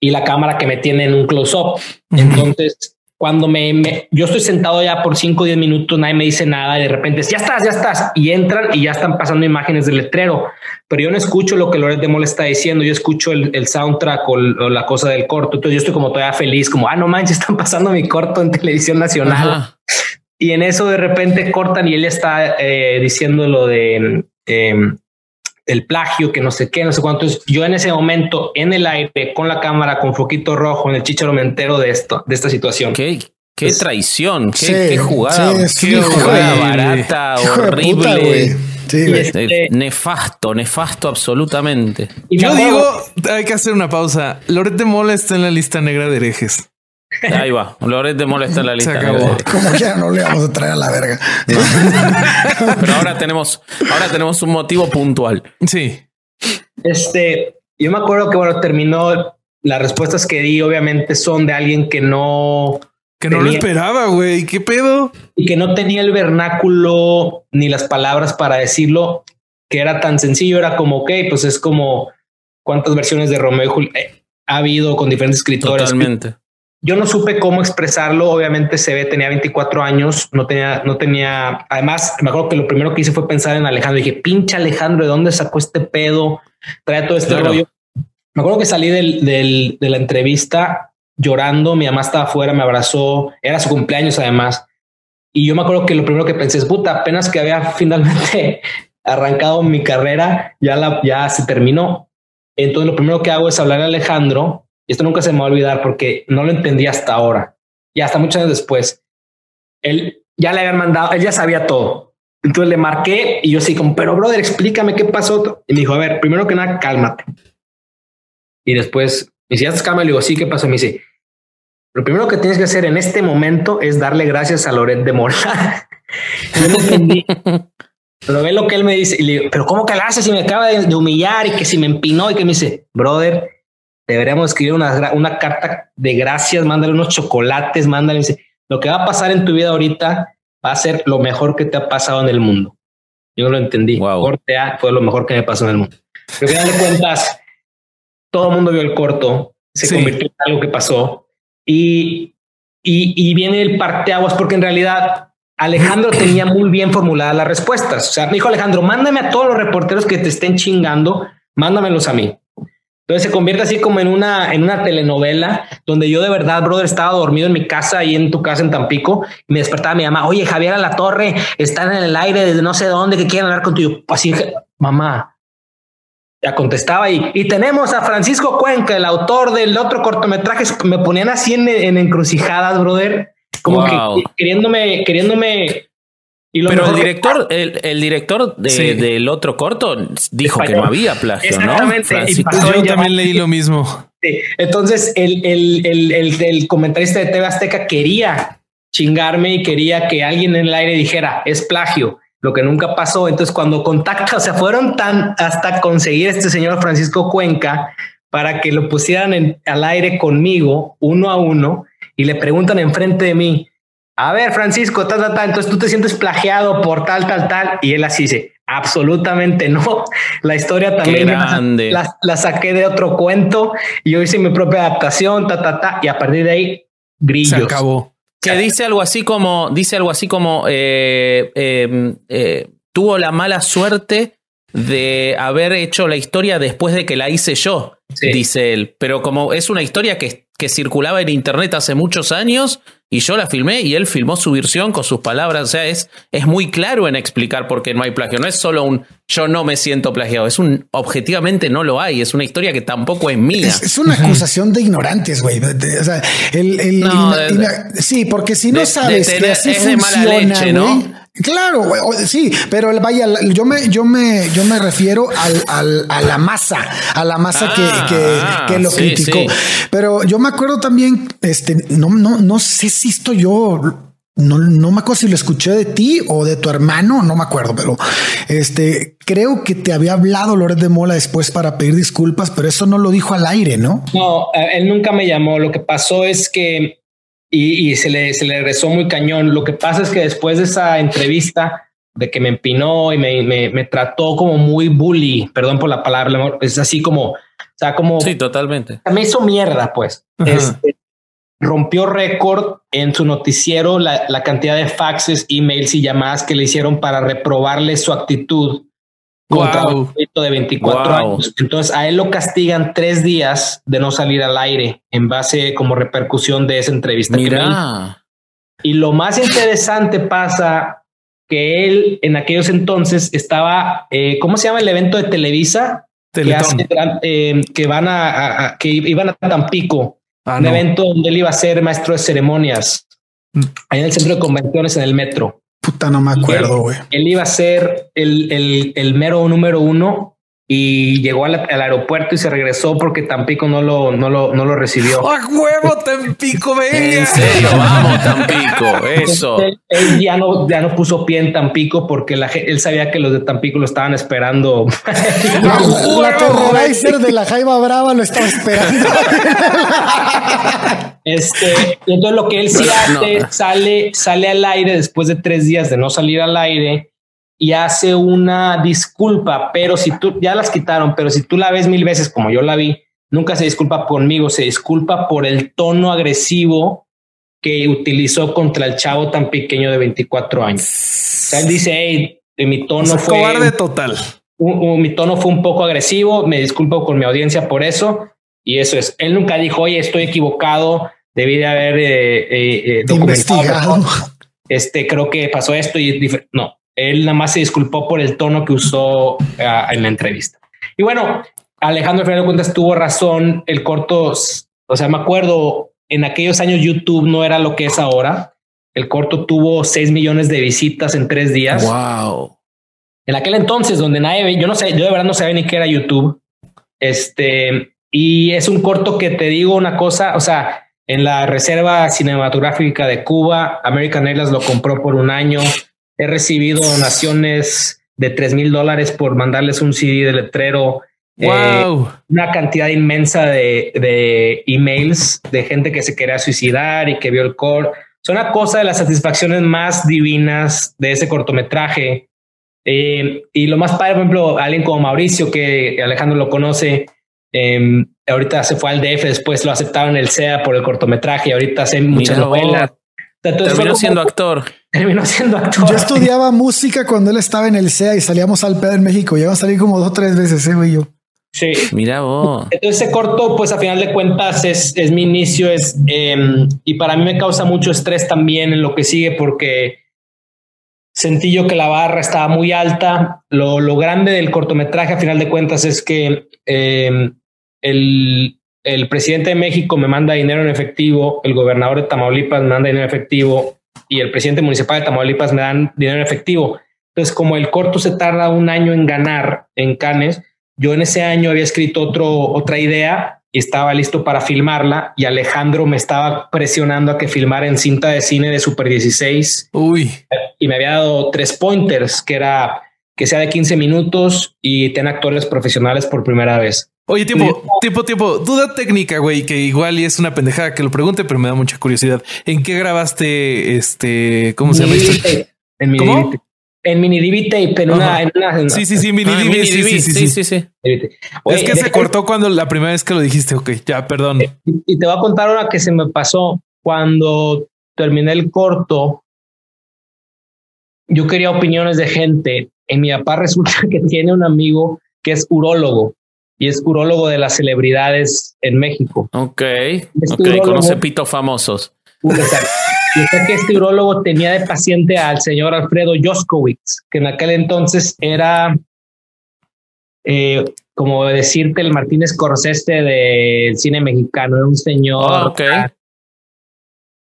y la cámara que me tiene en un close up. Entonces, cuando me, me- yo estoy sentado ya por 5 o 10 minutos, nadie me dice nada y de repente es, ya estás, ya estás. Y entran y ya están pasando imágenes del letrero. Pero yo no escucho lo que Loret de Mola está diciendo, yo escucho el, el soundtrack o, el- o la cosa del corto. Entonces yo estoy como todavía feliz, como, ah, no manches, están pasando mi corto en televisión nacional. Ajá. Y en eso de repente cortan y él está eh, diciendo lo de eh, el plagio, que no sé qué, no sé cuánto. Entonces, yo en ese momento, en el aire, con la cámara, con foquito rojo, en el chicharo me entero de esto, de esta situación. Qué, qué traición, qué, Sí, qué jugada, sí, qué jugada de- barata, horrible. Sí. Este- Eh, nefasto, nefasto absolutamente. Y Yo digo, hay que hacer una pausa. Loret de Mola está en la lista negra de herejes. Ahí va. Loret está en la Se lista. acabó. Como ya no le vamos a traer a la verga. Pero ahora tenemos, ahora tenemos un motivo puntual. Sí. Este, yo me acuerdo que bueno, terminó. Las respuestas que di, obviamente, son de alguien que no Que no lo esperaba, güey. ¿Qué pedo? y que no tenía el vernáculo ni las palabras para decirlo, que era tan sencillo, era como, ok, pues es como cuántas versiones de Romeo y Julieta ha habido con diferentes escritores. Totalmente. Yo no supe cómo expresarlo, obviamente se ve, tenía 24 años, no tenía, no tenía, además me acuerdo que lo primero que hice fue pensar en Alejandro, dije, pinche Alejandro, ¿de dónde sacó este pedo? Trae todo este Claro. rollo. Me acuerdo que salí del, del- de la entrevista llorando, mi mamá estaba afuera, me abrazó, era su cumpleaños además. Y yo me acuerdo que lo primero que pensé es, puta, apenas que había finalmente arrancado mi carrera, ya, la, ya se terminó. Entonces lo primero que hago es hablar a Alejandro, y esto nunca se me va a olvidar porque no lo entendí hasta ahora, y hasta muchos años después. Él ya le habían mandado, él ya sabía todo. Entonces le marqué y yo así como, pero brother, explícame qué pasó. Y me dijo, a ver, primero que nada, cálmate. Y después, me dice, ya calma. Le digo, sí, ¿qué pasó? Me dice, lo primero que tienes que hacer en este momento es darle gracias a Loret de Mora. yo no entendí. Pero ve lo que él me dice y le digo, pero ¿cómo que la hace si me acaba de, humillar y que si me empinó y que me dice, brother, deberíamos escribir una, una carta de gracias, mándale unos chocolates, mándale, lo que va a pasar en tu vida ahorita va a ser lo mejor que te ha pasado en el mundo. Yo no lo entendí. Wow. Corte A fue lo mejor que me pasó en el mundo. Pero al final de cuentas, todo el mundo vio el corto, se Sí. convirtió en algo que pasó y, y, y viene el parteaguas porque en realidad Alejandro tenía muy bien formuladas las respuestas. O sea, me dijo Alejandro, mándame a todos los reporteros que te estén chingando, mándamelos a mí. Entonces se convierte así como en una, en una telenovela donde yo de verdad, brother, estaba dormido en mi casa y en tu casa en Tampico y me despertaba mi mamá. Oye, Javier a la torre están en el aire desde no sé dónde que quieren hablar contigo. Así, mamá, ya contestaba y, y tenemos a Francisco Cuenca, el autor del otro cortometraje. Me ponían así en, en encrucijadas, brother, como Wow. que queriéndome, queriéndome. Y lo Pero el que- director, el, el director de- Sí. del otro corto dijo que no había plagio, ¿no? Exactamente. Y Francisco? pasó Yo también leí lo mismo. Sí. Entonces, el, el, el, el, el comentarista de TV Azteca quería chingarme y quería que alguien en el aire dijera es plagio, lo que nunca pasó. Entonces, cuando contacta, o sea, fueron tan hasta conseguir este señor Francisco Cuenca para que lo pusieran en- al aire conmigo, uno a uno, y le preguntan enfrente de mí. A ver, Francisco, ta, ta, ta, entonces tú te sientes plagiado por tal, tal, tal. Y él así dice, absolutamente no. La historia también la- la, la saqué de otro cuento y yo hice mi propia adaptación, ta, ta, ta, y a partir de ahí, grillos. Se acabó. Que dice algo así como, dice algo así como, eh, eh, eh, tuvo la mala suerte de haber hecho la historia después de que la hice yo, Sí. dice él. Pero como es una historia que, que circulaba en internet hace muchos años y yo la filmé y él filmó su versión con sus palabras. O sea, es, es muy claro en explicar por qué no hay plagio. No es solo un yo no me siento plagiado, es un objetivamente no lo hay. Es una historia que tampoco es mía. Es, es una acusación de ignorantes, güey. O sea, el, el- No, ina- de- ina- sí, porque si no de- sabes de que así es de mala funciona, leche, ¿no? Claro, sí, pero vaya, yo me, yo me, yo me refiero al, al- a la masa, a la masa que, Ah, que, que lo sí, criticó. sí. Pero yo me acuerdo también, este, no, no, no sé si esto yo no, no me acuerdo si lo escuché de ti o de tu hermano, no me acuerdo, pero este creo que te había hablado Loret de Mola después para pedir disculpas, pero eso no lo dijo al aire, ¿no? No, eh, él nunca me llamó. Lo que pasó es que, y, y se, le, se le rezó muy cañón. Lo que pasa es que después de esa entrevista, de que me empinó y me, me, me trató como muy bully, perdón por la palabra, amor, es así como, o sea, como Sí, totalmente. me hizo mierda, pues. Este, rompió récord en su noticiero la, la cantidad de faxes, emails y llamadas que le hicieron para reprobarle su actitud contra un proyecto de 24 Guau. años. Entonces a él lo castigan tres días de no salir al aire en base como repercusión de esa entrevista. Mira. Y lo más interesante pasa que él en aquellos entonces estaba, eh, ¿cómo se llama el evento de Televisa? Que, hace- eh, que van a, a- a- que iban a Tampico, Ah, un no. evento donde él iba a ser maestro de ceremonias, Mm. ahí en el centro de convenciones en el metro. Puta, no me acuerdo, güey. Él iba a ser el, el, el mero número uno y llegó al, al aeropuerto y se regresó porque Tampico no lo, no lo, no lo recibió. ¡A huevo, Tampico, venga! En serio, vamos, Tampico. Eso. Él, él ya no, ya no puso pie en Tampico porque la, él sabía que los de Tampico lo estaban esperando. La, Terrorizer de la Jaiba Brava lo estaba esperando. Este, y entonces lo que él sí hace, no. sale, sale al aire después de tres días de no salir al aire y hace una disculpa, pero si tú ya las quitaron, pero si tú la ves mil veces como yo la vi, nunca se disculpa conmigo, se disculpa por el tono agresivo que utilizó contra el chavo tan pequeño de 24 años. O sea, él dice, hey, mi O tono sea, fue cobarde total. un- un- mi tono fue un poco agresivo, me disculpo con mi audiencia por eso. Y eso es, él nunca dijo, oye, estoy equivocado, debí de haber eh, eh, eh, documentado Investigado. Este, creo que pasó esto y no, él nada más se disculpó por el tono que usó uh, en la entrevista. Y bueno, Alejandro al final de cuentas tuvo razón, el corto, o sea, me acuerdo, en aquellos años YouTube no era lo que es ahora. El corto tuvo 6 millones de visitas en tres días. Wow. En aquel entonces, donde nadie, yo no sé, yo de verdad no sabía ni qué era YouTube. Este, y es un corto que te digo una cosa, o sea, en la Reserva Cinematográfica de Cuba, American Airlines lo compró por un año. He recibido donaciones de 3 mil dólares por mandarles un CD de letrero. Wow. Eh, una cantidad inmensa de, de, emails de gente que se quería suicidar y que vio el core. Son una cosa de las satisfacciones más divinas de ese cortometraje. Eh, y lo más padre, por ejemplo, alguien como Mauricio, que Alejandro lo conoce, eh, ahorita se fue al DF, después lo aceptaron en el SEA por el cortometraje, y ahorita hace muchas Mira, novelas. Entonces, terminó siendo actor. Terminó siendo actor. Yo estudiaba música cuando él estaba en el SEA y salíamos al pedo en México. Llegamos a salir como dos o tres veces, eh, güey, yo. Sí. Mira vos. Entonces ese corto, pues a final de cuentas es, es mi inicio, es eh, y para mí me causa mucho estrés también en lo que sigue porque sentí yo que la barra estaba muy alta. Lo, lo grande del cortometraje a final de cuentas es que eh, el, el presidente de México me manda dinero en efectivo, el gobernador de Tamaulipas me manda dinero en efectivo y el presidente municipal de Tamaulipas me dan dinero en efectivo. Entonces, como el corto se tarda un año en ganar en Cannes, yo en ese año había escrito otro, otra idea y estaba listo para filmarla y Alejandro me estaba presionando a que filmara en cinta de cine de Super 16. Uy. Y me había dado tres pointers, que era que sea de 15 minutos y ten actores profesionales por primera vez. Oye, tiempo, tiempo, tiempo. Duda técnica, güey, que igual y es una pendejada que lo pregunte, pero me da mucha curiosidad. ¿En qué grabaste este? ¿Cómo se llama esto? En mi ¿Cómo? En mini DV tape, en una, en una, Sí, sí, sí, mini Ah, DV, mini sí, DV, sí, sí, sí. sí, sí. Oye, Es que se cortó cuando la primera vez que lo dijiste. Ok, ya, perdón. Y te voy a contar una que se me pasó cuando terminé el corto. Yo quería opiniones de gente. En mi papá resulta que tiene un amigo que es urólogo y es urólogo de las celebridades en México. Ok, Este ok, urólogo- conoce pitos famosos. Exacto. Y sé que este urólogo tenía de paciente al señor Alfredo Joskowitz, que en aquel entonces era, eh, como decirte, el Martínez Scorsese del cine mexicano. Era un señor. Ah, ok.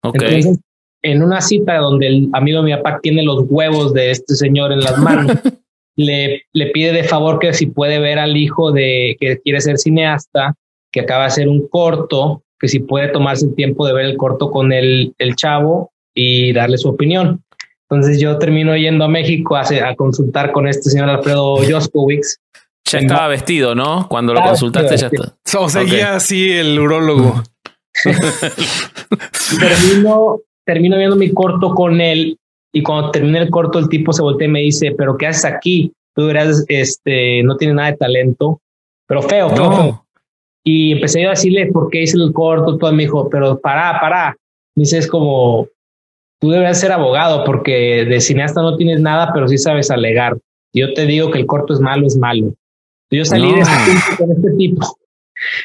Ok. Entonces, en una cita donde el amigo de mi papá tiene los huevos de este señor en las manos, le, le pide de favor que si puede ver al hijo de que quiere ser cineasta, que acaba de hacer un corto, que si puede tomarse el tiempo de ver el corto con el, el chavo y darle su opinión. Entonces yo termino yendo a México a, a consultar con este señor Alfredo Joskowitz. ya estaba vestido, ¿no? Cuando lo consultaste ya está. O seguía así el urólogo. termino, termino viendo mi corto con él y cuando termina el corto el tipo se voltea y me dice, pero ¿qué haces aquí? Tú eras, este, no tienes nada de talento, pero feo, feo, feo. No. Y empecé yo a decirle por qué hice el corto, todo me dijo, pero para, para. Me dice, es como, tú deberías ser abogado porque de cineasta no tienes nada, pero sí sabes alegar. Yo te digo que el corto es malo, es malo. Yo salí de No. punto con este tipo.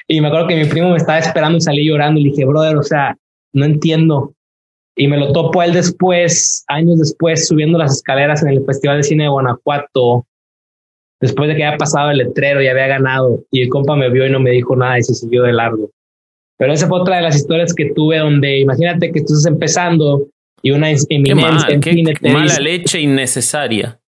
Y me acuerdo que mi primo me estaba esperando y salí llorando y le dije, brother, o sea, no entiendo. Y me lo topo a él después, años después, subiendo las escaleras en el Festival de Cine de Guanajuato, después de que había pasado el letrero y había ganado. Y el compa me vio y no me dijo nada y se siguió de largo. Pero esa fue otra de las historias que tuve donde imagínate que estás empezando y una Qué eminencia mal, en qué cine te mala dice- leche innecesaria.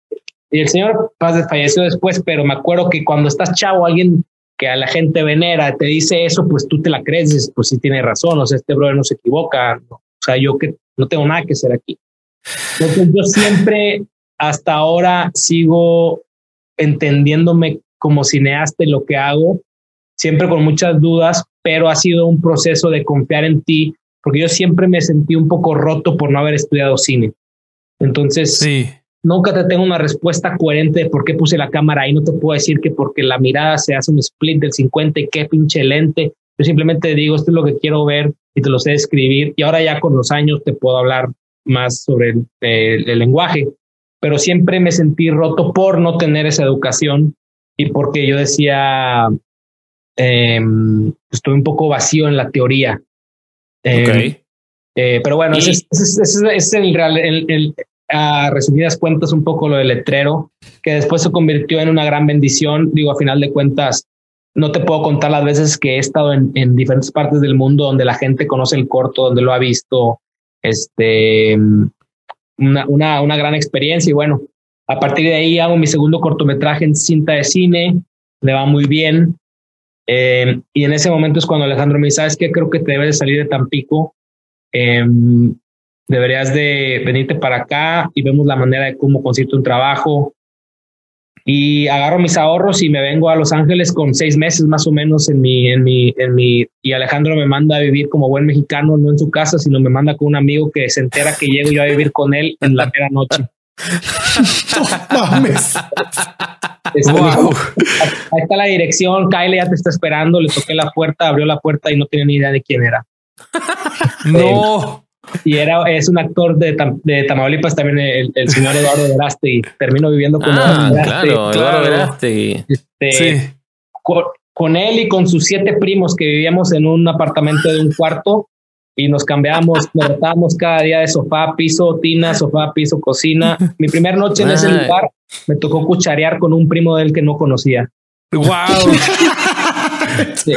y el señor Paz falleció después, pero me acuerdo que cuando estás chavo, alguien que a la gente venera te dice eso, pues tú te la crees, pues sí tiene razón, o sea, este brother no se equivoca, ¿no? O sea, yo que no tengo nada que hacer aquí. Entonces yo siempre, hasta ahora, sigo entendiéndome como cineasta lo que hago, siempre con muchas dudas, pero ha sido un proceso de confiar en ti, porque yo siempre me sentí un poco roto por no haber estudiado cine. Entonces, Sí. nunca te tengo una respuesta coherente de por qué puse la cámara ahí. No te puedo decir que porque la mirada se hace un split del 50 y qué pinche lente. Yo simplemente digo, esto es lo que quiero ver y te lo sé escribir. Y ahora ya con los años te puedo hablar más sobre el, el- el lenguaje. Pero siempre me sentí roto por no tener esa educación y porque yo decía, em, estoy un poco vacío en la teoría. Em, Ok. eh, pero bueno, ese, es, ese es- ese es el, real- el, el- a resumidas cuentas un poco lo del letrero, que después se convirtió en una gran bendición. Digo, a final de cuentas, no te puedo contar las veces que he estado en, en diferentes partes del mundo donde la gente conoce el corto, donde lo ha visto. Este, una, una, una gran experiencia. Y bueno, a partir de ahí hago mi segundo cortometraje en cinta de cine, le va muy bien. Eh, y en ese momento es cuando Alejandro me dice, ¿sabes qué? Creo que te debes de salir de Tampico. Eh, deberías de venirte para acá y vemos la manera de cómo conseguirte un trabajo. Y agarro mis ahorros y me vengo a Los Ángeles con seis meses más o menos en mi, en mi, en mi, y Alejandro me manda a vivir como buen mexicano, no en su casa, sino me manda con un amigo que se entera que llego yo a vivir con él en la mera noche. mames. Este, Ahí está la dirección, Kyle ya te está esperando, le toqué la puerta, abrió la puerta y no tenía ni idea de quién era. No. Y era, es un actor de, de Tamaulipas también, el, el señor Eduardo Verástegui. Termino viviendo con Ah, Eduardo Verástegui. claro. Eduardo Verástegui. Este, Sí. con, con él y con sus siete primos que vivíamos en un apartamento de un cuarto y nos cambiábamos, nos rotábamos cada día de sofá, piso, tina, sofá, piso, cocina. Mi primera noche en ese lugar me tocó cucharear con un primo de él que no conocía. Wow. Sí.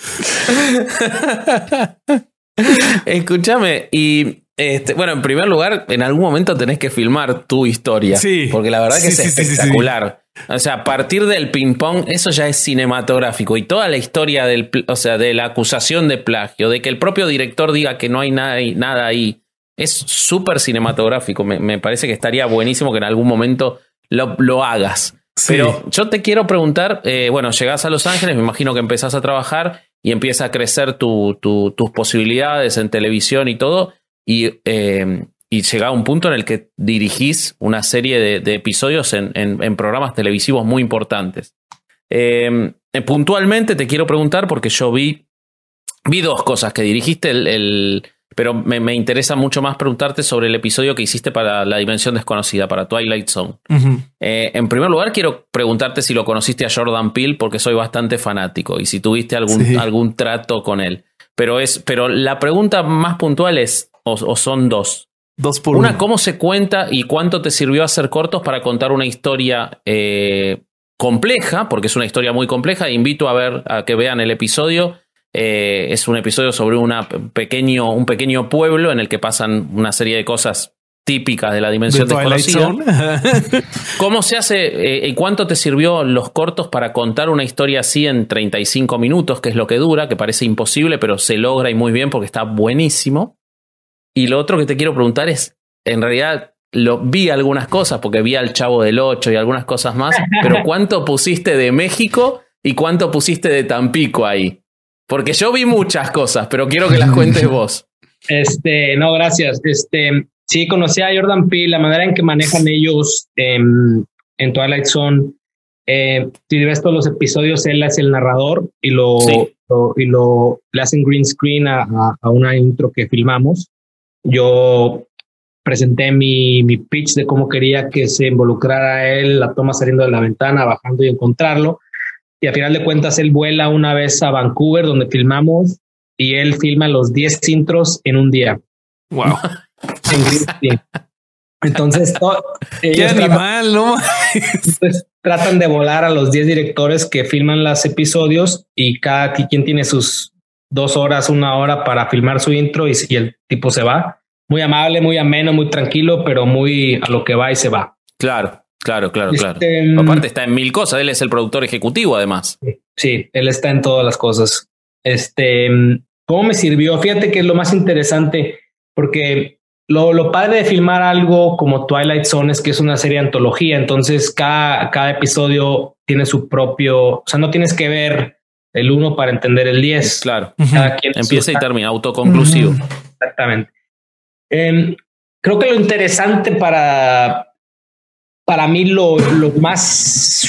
Escúchame, y este, bueno, en primer lugar, en algún momento tenés que filmar tu historia. Sí. Porque la verdad que Sí, es sí, espectacular. O sea, a partir del ping-pong, eso ya es cinematográfico. Y toda la historia del, o sea, de la acusación de plagio, de que el propio director diga que no hay nada ahí, nada ahí, es súper cinematográfico. Me, me parece que estaría buenísimo que en algún momento lo, lo hagas. Sí. Pero yo te quiero preguntar, eh, bueno, llegás a Los Ángeles, me imagino que empezás a trabajar y empieza a crecer tu- tu- tus posibilidades en televisión y todo, y, eh, y llega a un punto en el que dirigís una serie de, episodios en, programas televisivos muy importantes. Eh, eh, puntualmente te quiero preguntar, porque yo vi, vi dos cosas que dirigiste, el- pero me, me interesa mucho más preguntarte sobre el episodio que hiciste para La Dimensión Desconocida, para Twilight Zone. Eh, en primer lugar, quiero preguntarte si lo conociste a Jordan Peele, porque soy bastante fanático, y si tuviste algún, Sí. algún trato con él. Pero, es, pero la pregunta más puntual es, o, o son dos. Dos por Una, uno. ¿cómo se cuenta y cuánto te sirvió hacer cortos para contar una historia eh, compleja? Porque es una historia muy compleja. Invito a ver a que vean el episodio. Eh, es un episodio sobre una pequeño, un pequeño pueblo en el que pasan una serie de cosas típicas de la de dimensión Twilight desconocida. ¿Cómo se hace eh, y cuánto te sirvió los cortos para contar una historia así en 35 minutos, que es lo que dura, que parece imposible, pero se logra y muy bien porque está buenísimo? Y lo otro que te quiero preguntar es, en realidad lo vi algunas cosas, porque vi al Chavo del 8 y algunas cosas más, pero ¿cuánto pusiste de México y cuánto pusiste de Tampico ahí? Porque yo vi muchas cosas, pero quiero que las cuentes vos. Este, no, gracias. Este, sí, conocí a Jordan Peele, la manera en que manejan ellos em, en Twilight Zone. Eh, si ves todos los episodios, él es el narrador y lo, Sí. lo- y lo le hacen green screen a, a- a una intro que filmamos. Yo presenté mi, mi pitch de cómo quería que se involucrara él, la toma saliendo de la ventana, bajando y encontrarlo. Y a final de cuentas, él vuela una vez a Vancouver, donde filmamos, y él filma los 10 intros en un día. wow. Entonces, to- Qué ellos tratan, animal, ¿no? entonces, tratan de volar a los 10 directores que filman los episodios y cada quien tiene sus dos horas, una hora para filmar su intro y, y el tipo se va. Muy amable, muy ameno, muy tranquilo, pero muy a lo que va y se va. Claro, claro, claro, claro. Este, Aparte está en mil cosas, él es el productor ejecutivo además. Sí, él está en todas las cosas. Este, ¿cómo me sirvió? Fíjate que es lo más interesante, porque lo, lo padre de filmar algo como Twilight Zone es que es una serie de antología, entonces cada, cada episodio tiene su propio, o sea, no tienes que ver el uno para entender el 10. Claro. Cada quien Empieza y termina, autoconclusivo. Exactamente. Em, creo que lo interesante para, para mí, lo, lo más.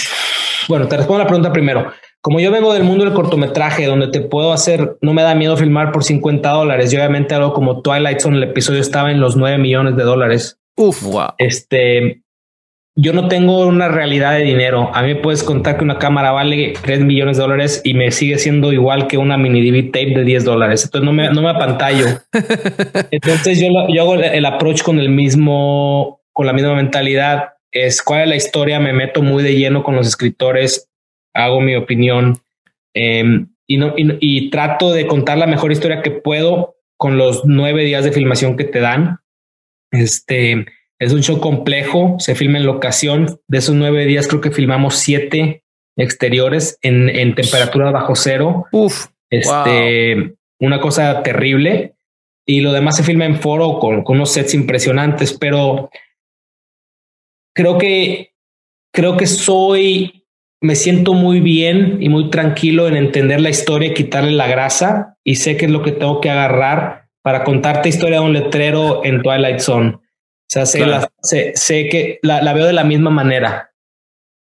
Bueno, te respondo la pregunta primero. Como yo vengo del mundo del cortometraje, donde te puedo hacer, no me da miedo filmar por 50 dólares. Y obviamente algo como Twilight Zone, el episodio estaba en los 9 millones de dólares. Uf. Wow. Este, yo no tengo una realidad de dinero. A mí puedes contar que una cámara vale 3 millones de dólares y me sigue siendo igual que una mini DV tape de 10 dólares. Entonces no me, no me apantallo. Entonces yo, yo hago el approach con el mismo con la misma mentalidad. Es cuál es la historia, me meto muy de lleno con los escritores, hago mi opinión em, y, no, y, trato de contar la mejor historia que puedo con los nueve días de filmación que te dan. Este es un show complejo, se filma en locación. De esos nueve días, creo que filmamos siete exteriores en, en temperatura bajo cero. Uf, este, una cosa terrible. Y lo demás se filma en foro con, con unos sets impresionantes, pero creo que creo que soy me siento muy bien y muy tranquilo en entender la historia y quitarle la grasa y sé que es lo que tengo que agarrar para contarte historia de un letrero en Twilight Zone. O sea, sé, sé, que la, la, veo de la misma manera.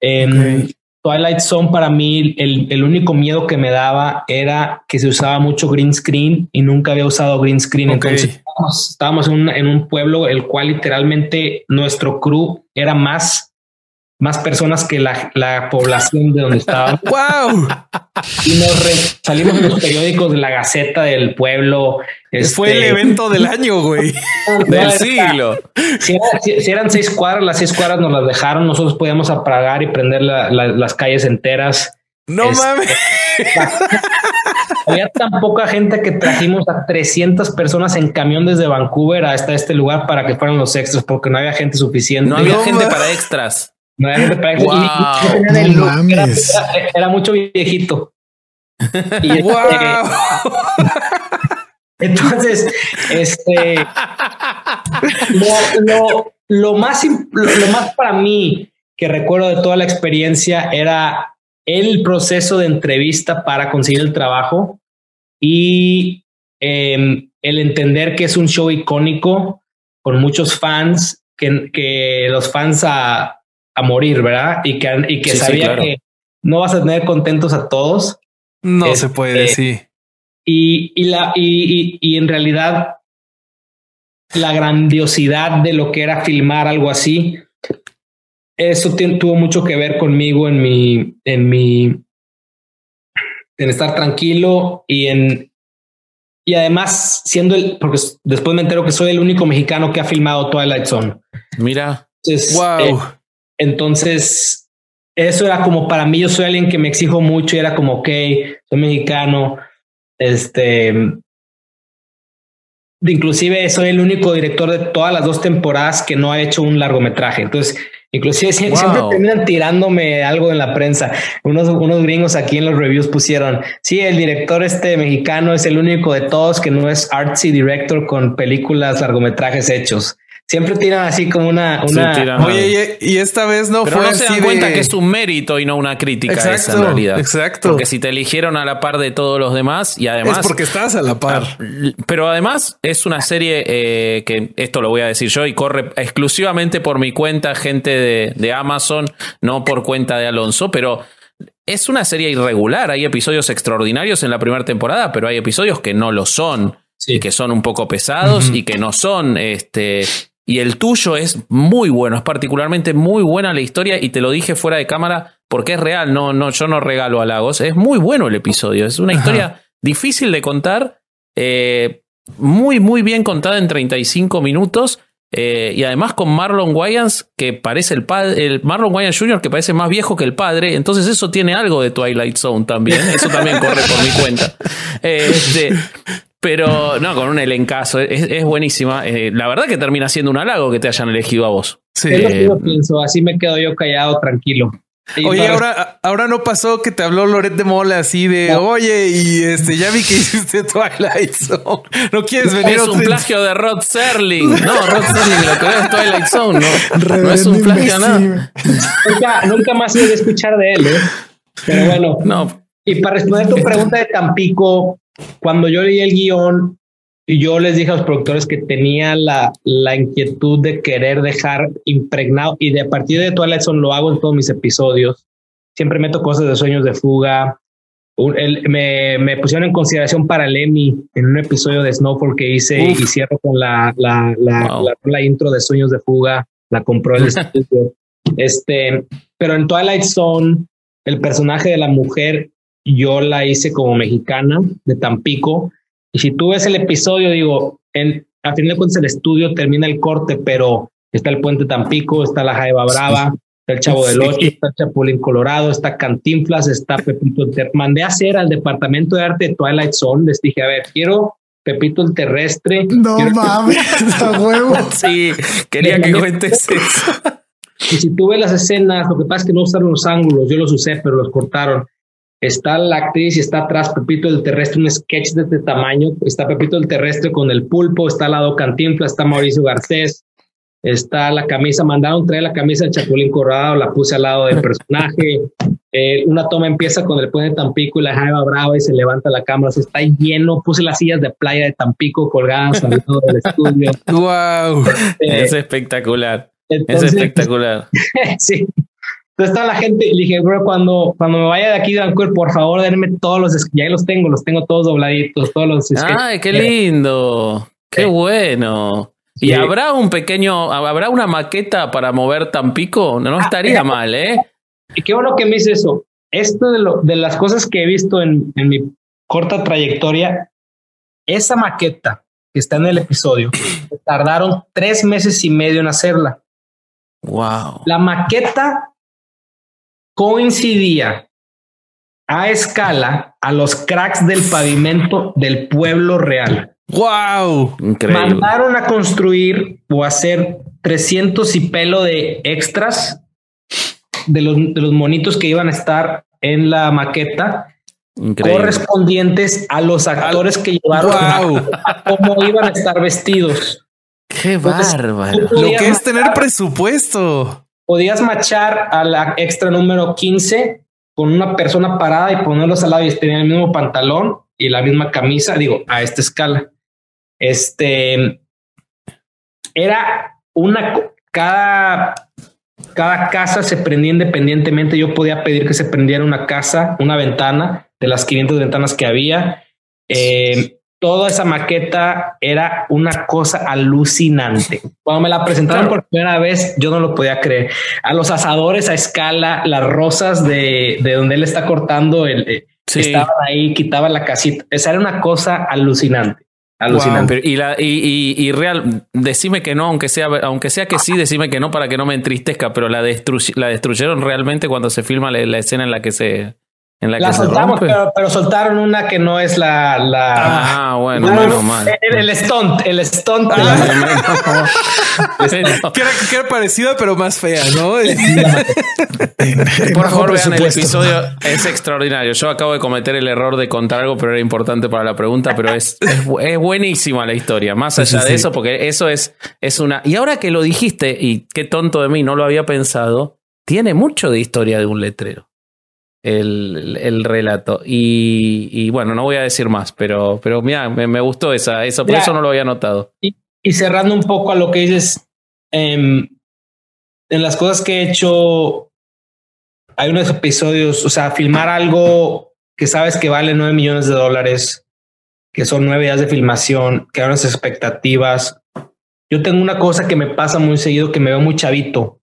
En Twilight Zone para mí el, el, único miedo que me daba era que se usaba mucho green screen y nunca había usado green screen. Entonces estábamos, estábamos en, un, en un pueblo el cual literalmente nuestro crew era más más personas que la, la población de donde estábamos. ¡Wow! Y nos salimos en los periódicos de la Gaceta del Pueblo. Fue el este, evento del año, güey. del siglo. Si, eran seis cuadras, las seis cuadras nos las dejaron. Nosotros podíamos apagar y prender las calles enteras. No este, mames. Había tan poca gente que trajimos a 300 personas en camión desde Vancouver hasta este lugar para que fueran los extras, porque no había gente suficiente. No había gente para extras. No era, mucho viejito. Y este, entonces, este lo, más lo, más para mí que recuerdo de toda la experiencia era el proceso de entrevista para conseguir el trabajo y em, el entender que es un show icónico con muchos fans, que, que los fans a, a morir, ¿verdad? Y que, y que sabía que no vas a tener contentos a todos. No se este, puede, sí. Y, y, la, y, y, en realidad la grandiosidad de lo que era filmar algo así, eso tuvo mucho que ver conmigo en mi, en mi, en estar tranquilo y en, y además siendo el, porque después me entero que soy el único mexicano que ha filmado Twilight Zone. Mira. wow. Entonces, eso era como para mí, yo soy alguien que me exijo mucho y era como, ok, soy mexicano, este, inclusive soy el único director de todas las dos temporadas que no ha hecho un largometraje. Entonces, inclusive siempre terminan tirándome algo en la prensa. Unos, unos gringos aquí en los reviews pusieron, sí, el director este mexicano es el único de todos que no es artsy director con películas, largometrajes hechos siempre tiran así como una. una... Oye, y, esta vez no Pero fue. no se dan cuenta que es un mérito y no una crítica exacto, en realidad. Exacto. Porque si te eligieron a la par de todos los demás y además. Es porque estás a la par. Ah, pero además es una serie eh, que esto lo voy a decir yo y corre exclusivamente por mi cuenta, gente de, de Amazon, no por cuenta de Alonso, pero es una serie irregular. Hay episodios extraordinarios en la primera temporada, pero hay episodios que no lo son. Y que son un poco pesados y que no son este, y el tuyo es muy bueno, es particularmente muy buena la historia y te lo dije fuera de cámara porque es real, no, no, yo no regalo halagos, es muy bueno el episodio, es una historia difícil de contar, eh, muy, muy bien contada en 35 minutos eh, y además con Marlon Wayans que parece el padre, el Marlon Wayans Jr. que parece más viejo que el padre, entonces eso tiene algo de Twilight Zone también, eso también corre por mi cuenta. Eh, este, pero no, con un elencazo, es, buenísima. Eh, la verdad que termina siendo un halago que te hayan elegido a vos. Sí. Es lo que yo pienso, así me quedo yo callado, tranquilo. oye, ahora, ahora no pasó que te habló Loret de Mola así de oye, y este ya vi que hiciste Twilight Zone. No quieres venir. Es un plagio de Rod Serling. No, Rod Serling lo que es Twilight Zone, no. no es un plagio nada. Nunca, nunca más he de escuchar de él, ¿eh? Pero bueno. No. Y para responder tu pregunta de Tampico, cuando yo leí el guion, yo les dije a los productores que tenía la, la inquietud de querer dejar impregnado y de a partir de Twilight Zone lo hago en todos mis episodios. Siempre meto cosas de sueños de fuga. me, me, pusieron en consideración para Lemmy en un episodio de Snowfall que hice y cierro con la, la, la, la, intro de sueños de fuga. La compró el estudio. Este, pero en Twilight Zone, el personaje de la mujer yo la hice como mexicana de Tampico. Y si tú ves el episodio, digo, en, a fin de cuentas el estudio termina el corte, pero está el Puente Tampico, está la Jaiba Brava, está el Chavo del Ocho, está el Chapulín Colorado, está Cantinflas, está Pepito. Ter Mandé a hacer al departamento de arte de Twilight Zone. Les dije, a ver, quiero Pepito el Terrestre. No mames, a huevo. Sí, quería que cuentes eso. Y si tú ves las escenas, lo que pasa es que no usaron los ángulos, yo los usé, pero los cortaron. Está la actriz y está atrás Pepito el Terrestre, un sketch de este tamaño. Está Pepito el Terrestre con el pulpo, está al lado Cantinflas, está Mauricio Garcés, está la camisa, mandaron traer la camisa del Chapulín Corrado, la puse al lado del personaje. Eh, una toma empieza con el puente de Tampico y la Jaiba Brava y se levanta la cámara, se está lleno, puse las sillas de playa de Tampico colgadas al lado del estudio. Wow. Eh, es espectacular. entonces, es espectacular. sí. Entonces toda la gente, le dije, bro, cuando, cuando me vaya de aquí de Vancouver, por favor, denme todos los, ya los tengo, los tengo todos dobladitos, todos los. Ay, qué lindo. Qué bueno. ¿Y Sí. habrá un pequeño, habrá una maqueta para mover Tampico? No Ah, estaría mal, ¿eh? Y qué bueno que me dice eso. Esto de, lo, de las cosas que he visto en, en mi corta trayectoria, esa maqueta que está en el episodio, tardaron tres meses y medio en hacerla. Wow. La maqueta coincidía a escala a los cracks del pavimento del pueblo real. Wow. Increíble. Mandaron a construir o hacer 300 y pelo de extras de los, de los monitos que iban a estar en la maqueta Increíble. correspondientes a los actores que llevaron Wow. a cómo iban a estar vestidos. Qué Entonces, bárbaro. Lo que es tener presupuesto. Podías machar a la extra número 15 con una persona parada y ponerlos al lado y tenían el mismo pantalón y la misma camisa, digo, a esta escala. Este era una cada cada casa se prendía independientemente. Yo podía pedir que se prendiera una casa, una ventana de las 500 ventanas que había. Eh, toda esa maqueta era una cosa alucinante. Cuando me la presentaron por primera vez, yo no lo podía creer. A los asadores a escala, las rosas de, de donde él está cortando, el, eh, Sí. estaban ahí, quitaba la casita. Esa era una cosa alucinante. Alucinante. Y, la, y, y, y real, decime que no, aunque sea, aunque sea que sí, decime que no para que no me entristezca, pero la, destru- la destruyeron realmente cuando se filma la, la escena en la que se, en la La que se soltamos, rompe. pero, pero soltaron una que no es la. la Ah, bueno, No, menos mal. El, el stunt, el stunt. Ah, la- Que era, que era parecida, pero más fea, ¿no? Por favor, vean el episodio, es extraordinario. Yo acabo de cometer el error de contar algo, pero era importante para la pregunta, pero es, es, bu- es buenísima la historia. Más allá sí, de sí. eso, porque eso es, es una... Y ahora que lo dijiste, y qué tonto de mí, no lo había pensado, tiene mucho de historia de un letrero. El, el relato. Y, y bueno, no voy a decir más, pero, pero mira, me, me gustó esa, eso, por eso no lo había notado. y cerrando un poco a lo que dices, em, en las cosas que he hecho, hay unos episodios, o sea, filmar algo que sabes que vale 9 millones de dólares, que son nueve días de filmación, que hay unas expectativas. Yo tengo una cosa que me pasa muy seguido, que me veo muy chavito.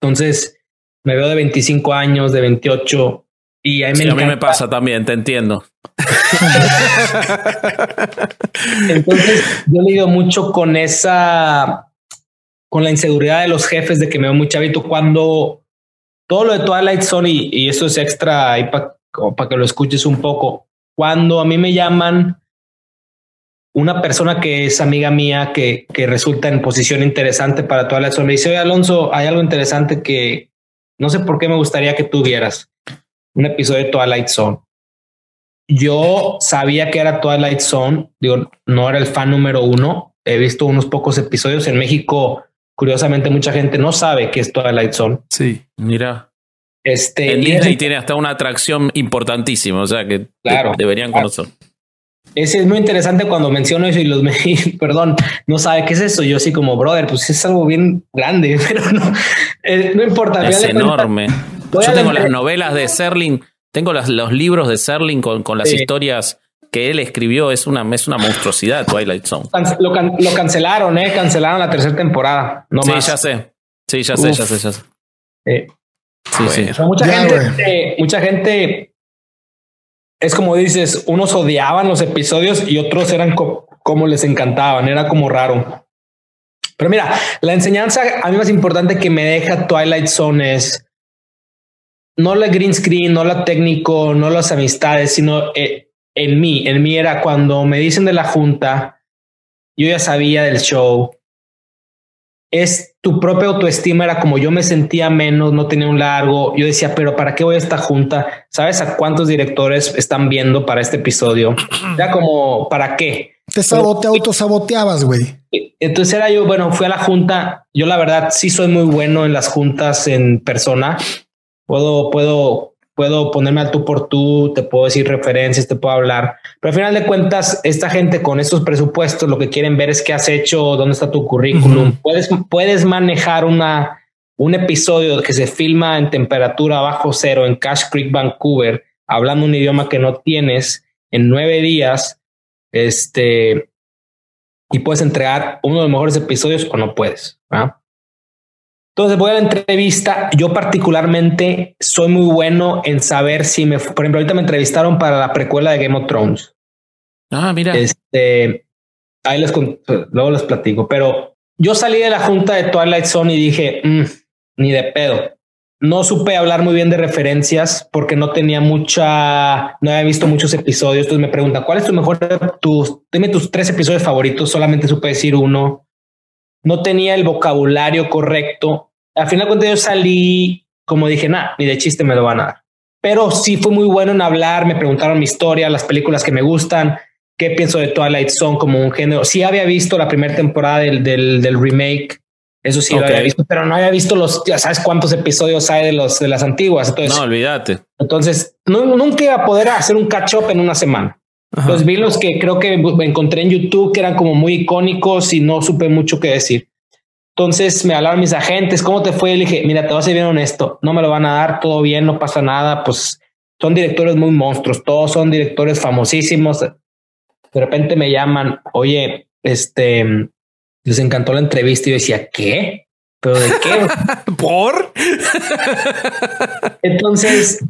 Entonces, me veo de 25 años, de 28, y a mí, Sí, me, a mí me pasa también, te entiendo. Entonces, yo lidio mucho con esa, con la inseguridad de los jefes de que me veo muy chavito. Cuando todo lo de Twilight Zone, y, y eso es extra ahí para que lo escuches un poco, cuando a mí me llaman una persona que es amiga mía, que, que resulta en posición interesante para Twilight Zone, me dice, oye Alonso, hay algo interesante que no sé por qué me gustaría que tú vieras. Un episodio de Twilight Zone yo sabía que era Twilight Zone, digo, no era el fan número uno, he visto unos pocos episodios en México, curiosamente mucha gente no sabe qué es Twilight Zone. Sí. Mira. Este, En Disney tiene hasta una atracción importantísima, o sea que Claro, de- deberían conocer. Es muy interesante cuando menciono eso y los, me- perdón, no sabe qué es eso. Yo así como, brother, pues es algo bien grande, pero no, eh, no importa. Es enorme. Yo tengo la- las novelas de Serling, tengo las, los libros de Serling con, con las Sí. historias que él escribió. Es una, es una monstruosidad Twilight Zone. Lo, can- lo cancelaron, eh, cancelaron la tercera temporada. No sí, más. ya sé. Sí, ya sé, Uf. ya sé, ya sé. Eh, Sí, sí. O sea, mucha Ya, gente, eh, mucha gente es como dices, unos odiaban los episodios y otros eran co- como les encantaban, era como raro. Pero mira, la enseñanza a mí más importante que me deja Twilight Zone es no la green screen, no la técnico, no las amistades, sino eh, en mí. En mí era cuando me dicen de la junta, yo ya sabía del show. Es tu propia autoestima, era como yo me sentía menos, no tenía un largo. Yo decía, pero ¿para qué voy a esta junta? ¿Sabes a cuántos directores están viendo para este episodio? Era como, ¿para qué? Te, sabote, autosaboteabas, güey. Entonces era yo, bueno, fui a la junta. Yo la verdad sí soy muy bueno en las juntas en persona puedo, puedo, puedo ponerme al tú por tú, te puedo decir referencias, te puedo hablar, pero al final de cuentas, esta gente con estos presupuestos lo que quieren ver es qué has hecho, dónde está tu currículum, puedes, puedes manejar una, un episodio que se filma en temperatura bajo cero en Cash Creek, Vancouver, hablando un idioma que no tienes en nueve días, este, y puedes entregar uno de los mejores episodios o no puedes. Entonces voy a la entrevista. Yo particularmente soy muy bueno en saber si me, por ejemplo, ahorita me entrevistaron para la precuela de Game of Thrones. Ah, mira. Este, ahí les luego les platico, pero yo salí de la junta de Twilight Zone y dije, mm, ni de pedo. No supe hablar muy bien de referencias porque no tenía mucha, no había visto muchos episodios. Entonces me preguntan, ¿cuál es tu mejor, tus, dime tus tres episodios favoritos? Solamente supe decir uno no tenía el vocabulario correcto. Al final cuando yo salí, como dije, nada, ni de chiste me lo van a dar. Pero sí fue muy bueno en hablar, me preguntaron mi historia, las películas que me gustan, qué pienso de Twilight Zone como un género. Sí había visto la primera temporada del, del, remake, eso sí lo había visto, pero no había visto los, ya sabes cuántos episodios hay de los de las antiguas. Entonces, no, olvídate. Entonces, nunca iba a poder hacer un catch up en una semana. Los vi los que creo que encontré en YouTube que eran como muy icónicos y no supe mucho qué decir. Entonces me hablaron mis agentes, ¿cómo te fue? Le dije, mira, te voy a ser bien honesto, no me lo van a dar, todo bien, no pasa nada, pues son directores muy monstruos, todos son directores famosísimos. De repente me llaman, oye, este, les encantó la entrevista y yo decía, ¿qué? ¿Pero de qué? ¿Por? Entonces,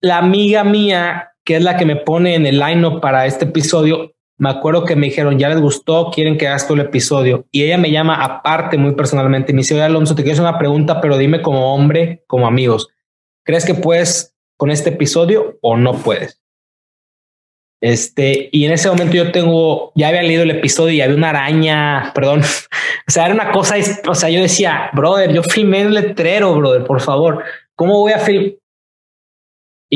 la amiga mía que es la que me pone en el line para este episodio, me acuerdo que me dijeron, ya les gustó, quieren que hagas todo el episodio. Y ella me llama aparte muy personalmente. Me dice, oye, Alonso, te quiero hacer una pregunta, pero dime como hombre, como amigos. ¿Crees que puedes con este episodio o no puedes? Este, y en ese momento yo tengo, ya había leído el episodio y había una araña, perdón. o sea, era una cosa, o sea, yo decía, brother, yo filmé el letrero, brother, por favor. ¿Cómo voy a filmar?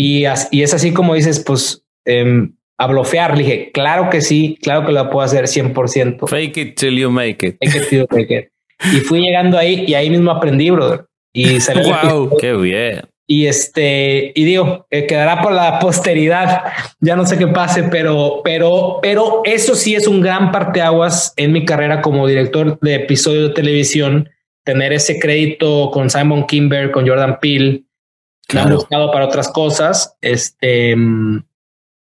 Y, y es así como dices, pues eh, a blofear. Le dije, claro que sí, claro que lo puedo hacer 100%. Fake it till you make it. Fake it till you make it. Y fui llegando ahí y ahí mismo aprendí, brother. Y salió. wow, qué bien. Y este, y digo, eh, quedará por la posteridad. Ya no sé qué pase, pero, pero, pero eso sí es un gran parteaguas en mi carrera como director de episodio de televisión. Tener ese crédito con Simon Kimber, con Jordan Peele, claro. buscado para otras cosas. Este,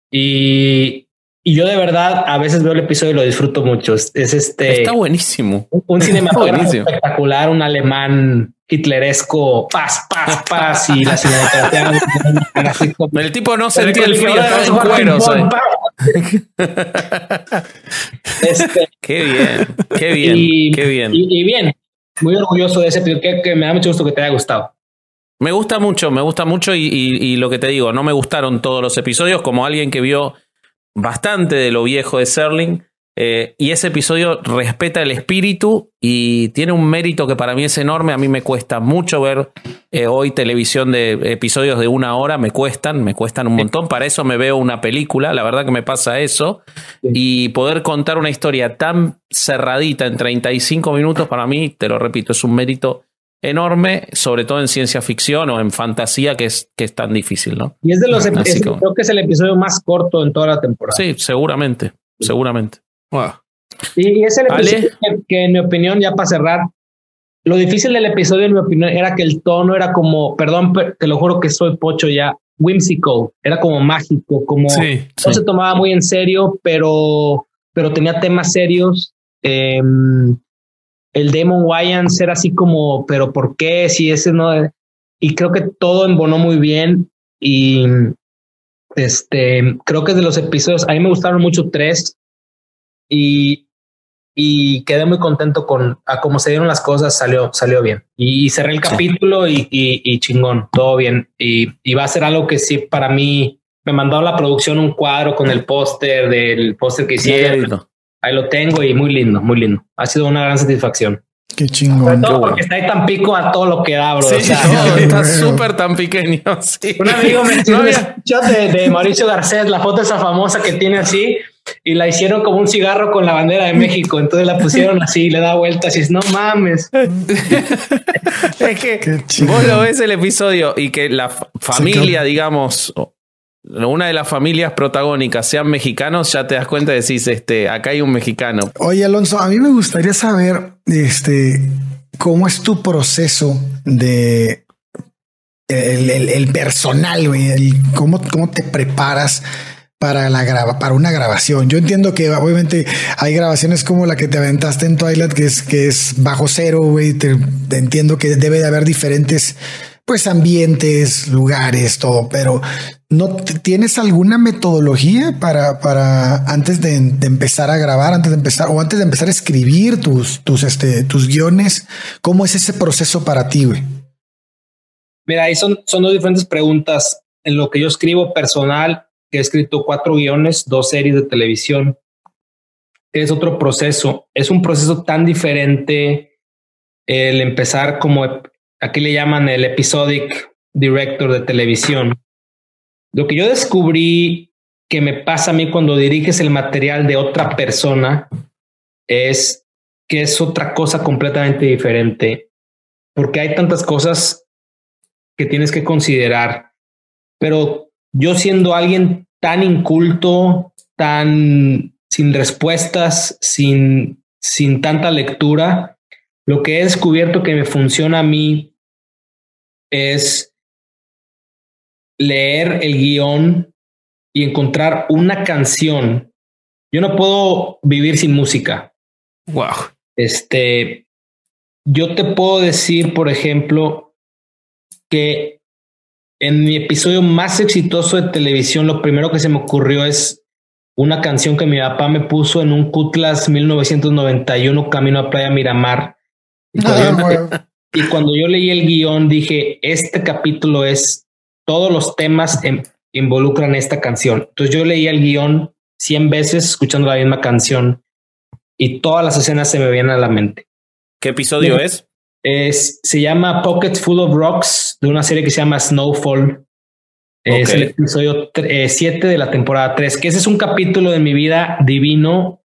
y, y yo de verdad a veces veo el episodio y lo disfruto mucho. Es, este. Está buenísimo. Un, cinematógrafo espectacular, un alemán hitleresco, paz, paz, paz y la cinematografía. el tipo no sentía el frío, estaba en cuero. este, qué bien, qué bien, y, qué bien. Y, bien, muy orgulloso de ese episodio, que, que me da mucho gusto que te haya gustado. Me gusta mucho, me gusta mucho y, lo que te digo, no me gustaron todos los episodios como alguien que vio bastante de lo viejo de Serling. Eh, y ese episodio respeta el espíritu y tiene un mérito que para mí es enorme. A mí me cuesta mucho ver eh, hoy televisión de episodios de una hora, me cuestan, me cuestan un montón. Para eso me veo una película, la verdad que me pasa eso. Y poder contar una historia tan cerradita en 35 minutos, para mí, te lo repito, es un mérito enorme, sobre todo en ciencia ficción o en fantasía, que es, que es tan difícil, ¿no? Y es de los episodios, creo que es el episodio más corto en toda la temporada. Sí, seguramente, seguramente. Y es el episodio que, en mi opinión, ya para cerrar, lo difícil del episodio, en mi opinión, era que el tono era como, perdón, te lo juro que soy pocho ya, whimsical, era como mágico, como no se tomaba muy en serio, pero, pero tenía temas serios. Eh, el Demon Wayans era así como, pero ¿por qué? Si ese no. Y creo que todo embonó muy bien. Y este, creo que de los episodios, a mí me gustaron mucho tres. Y y quedé muy contento con a cómo se dieron las cosas, salió, salió bien. Y, cerré el capítulo y, y, chingón, todo bien. Y, y, va a ser algo que sí, para mí, me mandó la producción un cuadro con el póster del póster que hicieron. Ahí lo tengo y muy lindo, muy lindo. Ha sido una gran satisfacción. Qué chingón. Todo porque está ahí tan pico a todo lo que da, bro. Sí, está súper tan pequeño. Sí. Un amigo me enseñó de, de Mauricio Garcés, la foto esa famosa que tiene así, y la hicieron como un cigarro con la bandera de México. Entonces la pusieron así, le da vueltas y es no mames. es que vos lo ves el episodio y que la familia, digamos, una de las familias protagónicas sean mexicanos, ya te das cuenta y decís, este, acá hay un mexicano. Oye, Alonso, a mí me gustaría saber, este, cómo es tu proceso de el, personal, güey, cómo, cómo te preparas para la graba, para una grabación. Yo entiendo que obviamente hay grabaciones como la que te aventaste en Twilight, que es, que es bajo cero, güey. entiendo que debe de haber diferentes pues ambientes, lugares, todo, pero ¿no tienes alguna metodología para, para antes de, empezar a grabar, antes de empezar o antes de empezar a escribir tus, tus, este, tus guiones? ¿Cómo es ese proceso para ti, güey? Mira, ahí son, son dos diferentes preguntas. En lo que yo escribo personal, que he escrito cuatro guiones, dos series de televisión, es otro proceso. Es un proceso tan diferente el empezar como aquí le llaman el episodic director de televisión. Lo que yo descubrí que me pasa a mí cuando diriges el material de otra persona es que es otra cosa completamente diferente, porque hay tantas cosas que tienes que considerar, pero yo siendo alguien tan inculto, tan sin respuestas, sin, sin tanta lectura, lo que he descubierto que me funciona a mí es leer el guion y encontrar una canción. Yo no puedo vivir sin música. Wow. Este, yo te puedo decir, por ejemplo, que en mi episodio más exitoso de televisión, lo primero que se me ocurrió es una canción que mi papá me puso en un Cutlass 1991 camino a Playa Miramar. Ah, y cuando yo leí el guion dije, este capítulo es, todos los temas involucran esta canción. Entonces yo leí el guion 100 veces escuchando la misma canción y todas las escenas se me vienen a la mente. ¿Qué episodio es? Es, se llama Pocket Full of Rocks de una serie que se llama Snowfall. Es el episodio 7 eh, de la temporada 3, que ese es un capítulo de mi vida divino,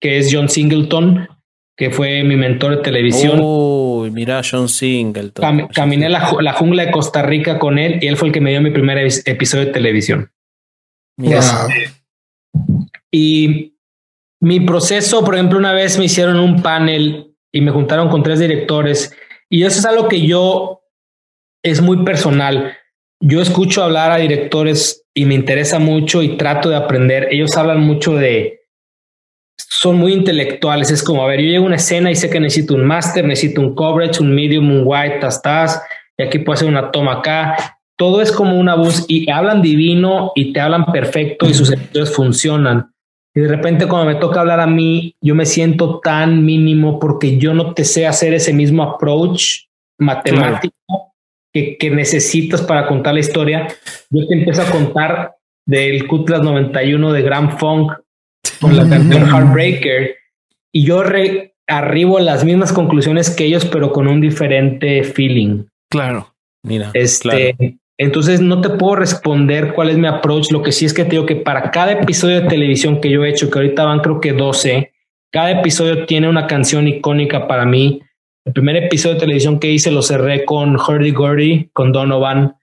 que es John Singleton, que fue mi mentor de televisión. Uy, mira, John Singleton. caminé la, jungla de Costa Rica con él y él fue el que me dio mi primer episodio de televisión. Y mi proceso, por ejemplo, una vez me hicieron un panel y me juntaron con tres directores y eso es algo que yo es muy personal. Yo escucho hablar a directores y me interesa mucho y trato de aprender. Ellos hablan mucho de son muy intelectuales. Es como, a ver, yo llego a una escena y sé que necesito un master, necesito un coverage, un medium, un white, tastas, y aquí puedo hacer una toma acá. Todo es como una voz y hablan divino y te hablan perfecto y sus episodios funcionan. Y de repente cuando me toca hablar a mí, yo me siento tan mínimo porque yo no te sé hacer ese mismo approach matemático que, que, necesitas para contar la historia. Yo te empiezo a contar del Cutlass 91 de Grand Funk con la canción Heartbreaker y yo arribo a las mismas conclusiones que ellos, pero con un diferente feeling. Claro. Mira, este, entonces no te puedo responder cuál es mi approach. Lo que sí es que te digo que para cada episodio de televisión que yo he hecho, que ahorita van creo que 12, cada episodio tiene una canción icónica para mí. El primer episodio de televisión que hice lo cerré con Hurdy Gurdy, con Donovan,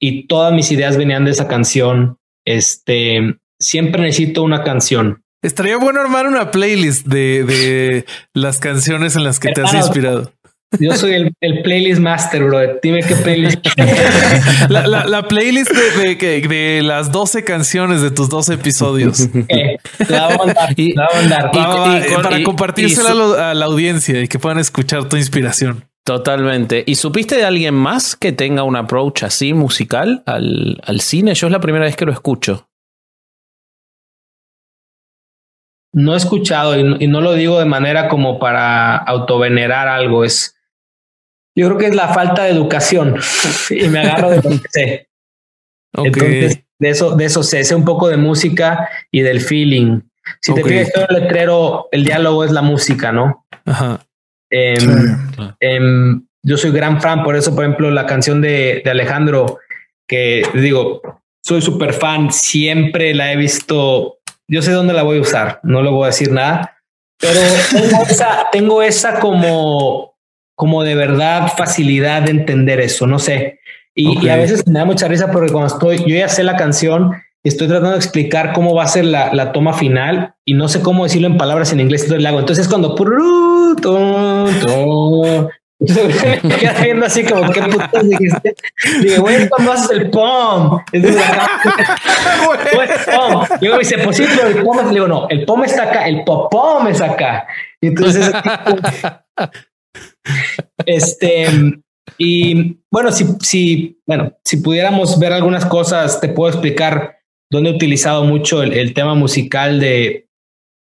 y todas mis ideas venían de esa canción. Este, siempre necesito una canción. Estaría bueno armar una playlist de, de las canciones en las que te has inspirado. Yo soy el, el, playlist master, bro. Dime qué playlist. la, la, la, playlist de, de, de, las 12 canciones de tus 12 episodios. Eh, la voy a y, la voy a para compartírsela a la audiencia y que puedan escuchar tu inspiración. Totalmente. ¿Y supiste de alguien más que tenga un approach así musical al, al cine? Yo es la primera vez que lo escucho. No he escuchado y, no lo digo de manera como para autovenerar algo, es yo creo que es la falta de educación y me agarro de lo que sé. Entonces, de eso, de eso sé, sé un poco de música y del feeling. Si te fijas en el letrero, el diálogo es la música, ¿no? Ajá. Em, em, yo soy gran fan, por eso, por ejemplo, la canción de, de Alejandro, que digo, soy súper fan, siempre la he visto, yo sé dónde la voy a usar, no le voy a decir nada, pero tengo esa, tengo esa como, como de verdad facilidad de entender eso, no sé. Y, a veces me da mucha risa porque cuando estoy, yo ya sé la canción y estoy tratando de explicar cómo va a ser la, la toma final y no sé cómo decirlo en palabras en inglés, entonces le hago. Entonces cuando entonces me queda viendo así como, ¿qué putas dijiste? Digo, güey, ¿cómo haces el pom? Entonces, pom. Y luego dice, pues sí, pero el pom, le digo, no, el pom está acá, el popom es acá. Y entonces, este, y bueno, si, si, bueno, si pudiéramos ver algunas cosas, te puedo explicar dónde he utilizado mucho el, el tema musical de,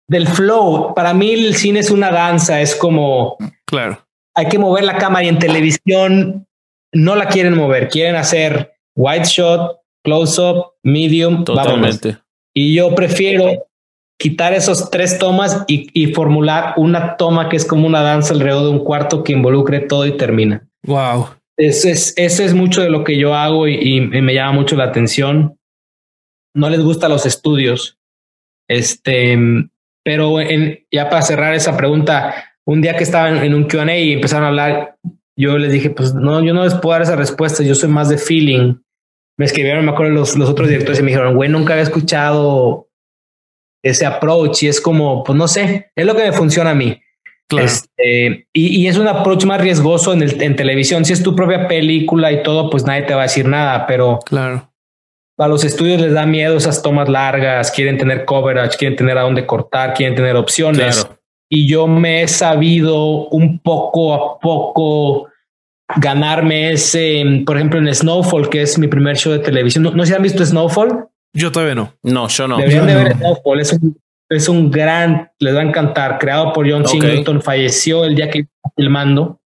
del flow. Para mí el cine es una danza, es como... Claro hay que mover la cámara y en televisión no la quieren mover, quieren hacer wide shot, close up, medium, totalmente. Y yo prefiero quitar esos tres tomas y, formular una toma que es como una danza alrededor de un cuarto que involucre todo y termina. Wow. Ese es, mucho de lo que yo hago y, me llama mucho la atención. No les gustan los estudios. Este, pero en, ya para cerrar esa pregunta, un día que estaban en un QA y empezaron a hablar, yo les dije, pues no, yo no les puedo dar esa respuesta, yo soy más de feeling. Me escribieron, me acuerdo, los, los otros directores y me dijeron, güey, nunca había escuchado ese approach y es como, pues no sé, es lo que me funciona a mí. Este, y, y, es un approach más riesgoso en, el, en televisión. Si es tu propia película y todo, pues nadie te va a decir nada, pero claro. a los estudios les da miedo esas tomas largas, quieren tener coverage, quieren tener a dónde cortar, quieren tener opciones. Claro y yo me he sabido un poco a poco ganarme ese, por ejemplo, en Snowfall, que es mi primer show de televisión. ¿No, no se han visto Snowfall? Yo todavía no. No, yo no. Deberían de ver Snowfall. Es un, es un gran, les va a encantar, creado por John Singleton. Falleció el día que estaba filmando.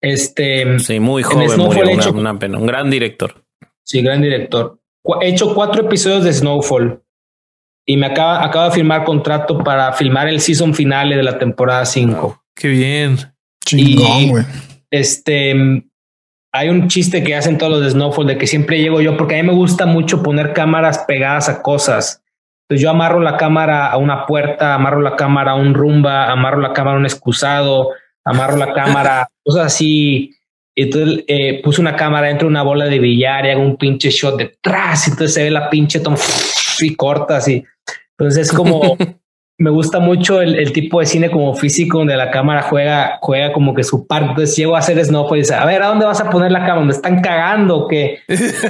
Este. Sí, muy joven, murió, una, pena. Un gran director. Sí, gran director. He hecho cuatro episodios de Snowfall y me acaba, acaba de firmar contrato para filmar el season finale de la temporada 5. qué bien. Chingón, güey. Este hay un chiste que hacen todos los de Snowfall de que siempre llego yo, porque a mí me gusta mucho poner cámaras pegadas a cosas. Entonces yo amarro la cámara a una puerta, amarro la cámara a un rumba, amarro la cámara a un excusado, amarro la cámara, cosas así. Entonces eh, puse una cámara dentro de una bola de billar y hago un pinche shot detrás. Y entonces se ve la pinche toma y cortas y entonces es como, me gusta mucho el, tipo de cine como físico donde la cámara juega, juega como que su parte. Entonces llego a hacer snow y dice, a ver, ¿a dónde vas a poner la cámara? ¿Me están cagando o qué? Entonces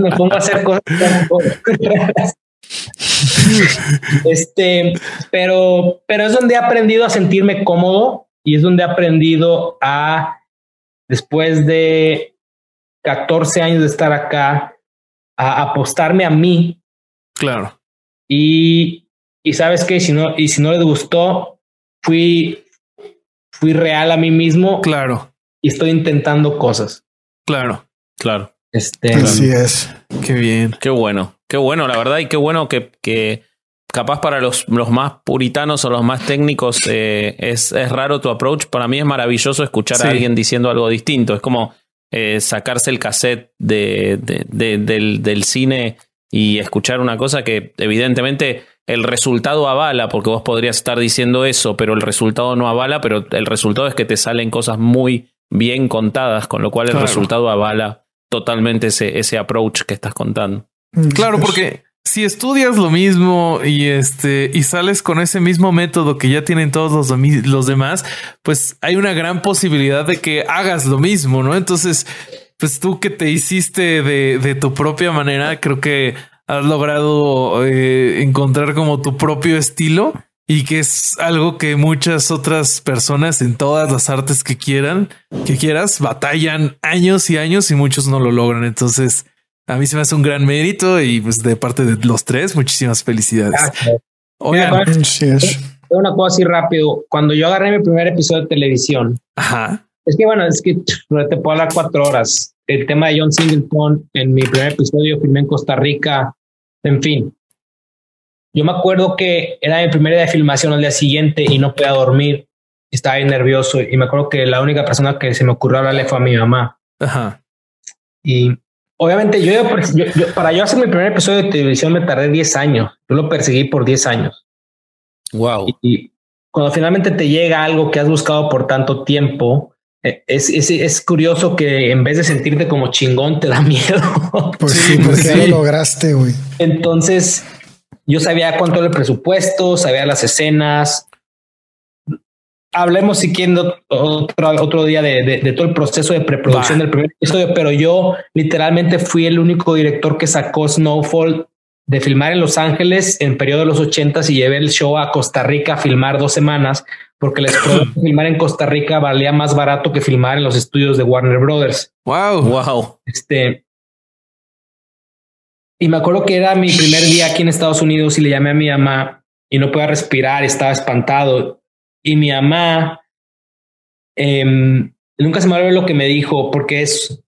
me pongo a hacer cosas. este, pero, pero es donde he aprendido a sentirme cómodo y es donde he aprendido a, después de 14 años de estar acá, a apostarme a mí Claro. Y, y sabes que si no, y si no les gustó, fui, fui real a mí mismo. Claro. Y estoy intentando cosas. Claro, claro. Este, Así es. Qué bien. Qué bueno. Qué bueno, la verdad, y qué bueno que, que capaz para los, los más puritanos o los más técnicos eh, es, es, raro tu approach. Para mí es maravilloso escuchar a alguien diciendo algo distinto. Es como eh, sacarse el cassette de, de, del, del, cine y escuchar una cosa que evidentemente el resultado avala, porque vos podrías estar diciendo eso, pero el resultado no avala, pero el resultado es que te salen cosas muy bien contadas, con lo cual el resultado avala totalmente ese, ese approach que estás contando. Mm, claro, porque si estudias lo mismo y este y sales con ese mismo método que ya tienen todos los, los demás, pues hay una gran posibilidad de que hagas lo mismo, ¿no? Entonces, pues tú que te hiciste de, de tu propia manera, creo que has logrado eh, encontrar como tu propio estilo y que es algo que muchas otras personas en todas las artes que quieran, que quieras, batallan años y años y muchos no lo logran. Entonces, A mí se me hace un gran mérito y pues de parte de los tres, muchísimas felicidades. Gracias. Oigan, es. Una cosa así rápido. Cuando yo agarré mi primer episodio de televisión, ajá. es que bueno, es que no te puedo hablar cuatro horas. El tema de John Singleton en mi primer episodio filmé en Costa Rica. En fin, yo me acuerdo que era mi primer día de filmación al día siguiente y no podía dormir. Estaba bien nervioso y me acuerdo que la única persona que se me ocurrió hablarle fue a mi mamá. Ajá. Y obviamente yo, yo- yo- para yo hacer mi primer episodio de televisión me tardé 10 años. Yo lo perseguí por 10 años. Wow. Y, y cuando finalmente te llega algo que has buscado por tanto tiempo, eh, es, es, es curioso que en vez de sentirte como chingón, te da miedo. Pues Sí, porque pues ya sí. lo lograste, güey. Entonces, yo sabía cuánto era el presupuesto, sabía las escenas. Hablemos si quieren otro, otro día de, de- de todo el proceso de preproducción del primer episodio, pero yo literalmente fui el único director que sacó Snowfall de filmar en Los Ángeles en periodo de los ochentas y llevé el show a Costa Rica a filmar dos semanas porque les filmar en Costa Rica valía más barato que filmar en los estudios de Warner Brothers. Wow. Wow. Este. Y me acuerdo que era mi primer día aquí en Estados Unidos y le llamé a mi mamá y no podía respirar, estaba espantado. Y mi mamá em, nunca se me olvidó lo que me dijo, porque es,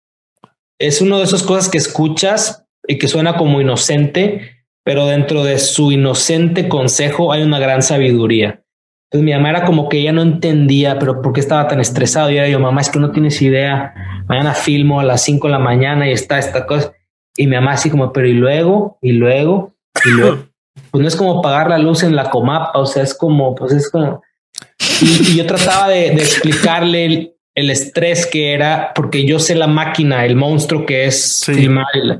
es uno de esas cosas que escuchas y que suena como inocente, pero dentro de su inocente consejo hay una gran sabiduría. Entonces mi mamá era como que ella no entendía, pero por qué estaba tan estresado. Y era yo, mamá, es que no tienes idea. Mañana filmo a las 5 de la mañana y está esta cosa. Y mi mamá así como, pero y luego, y luego, y luego. Pues no es como pagar la luz en la comapa, o sea, es como, pues es como... Y, y yo trataba de, de explicarle el, el estrés que era, porque yo sé la máquina, el monstruo que es Sí. filmar. el-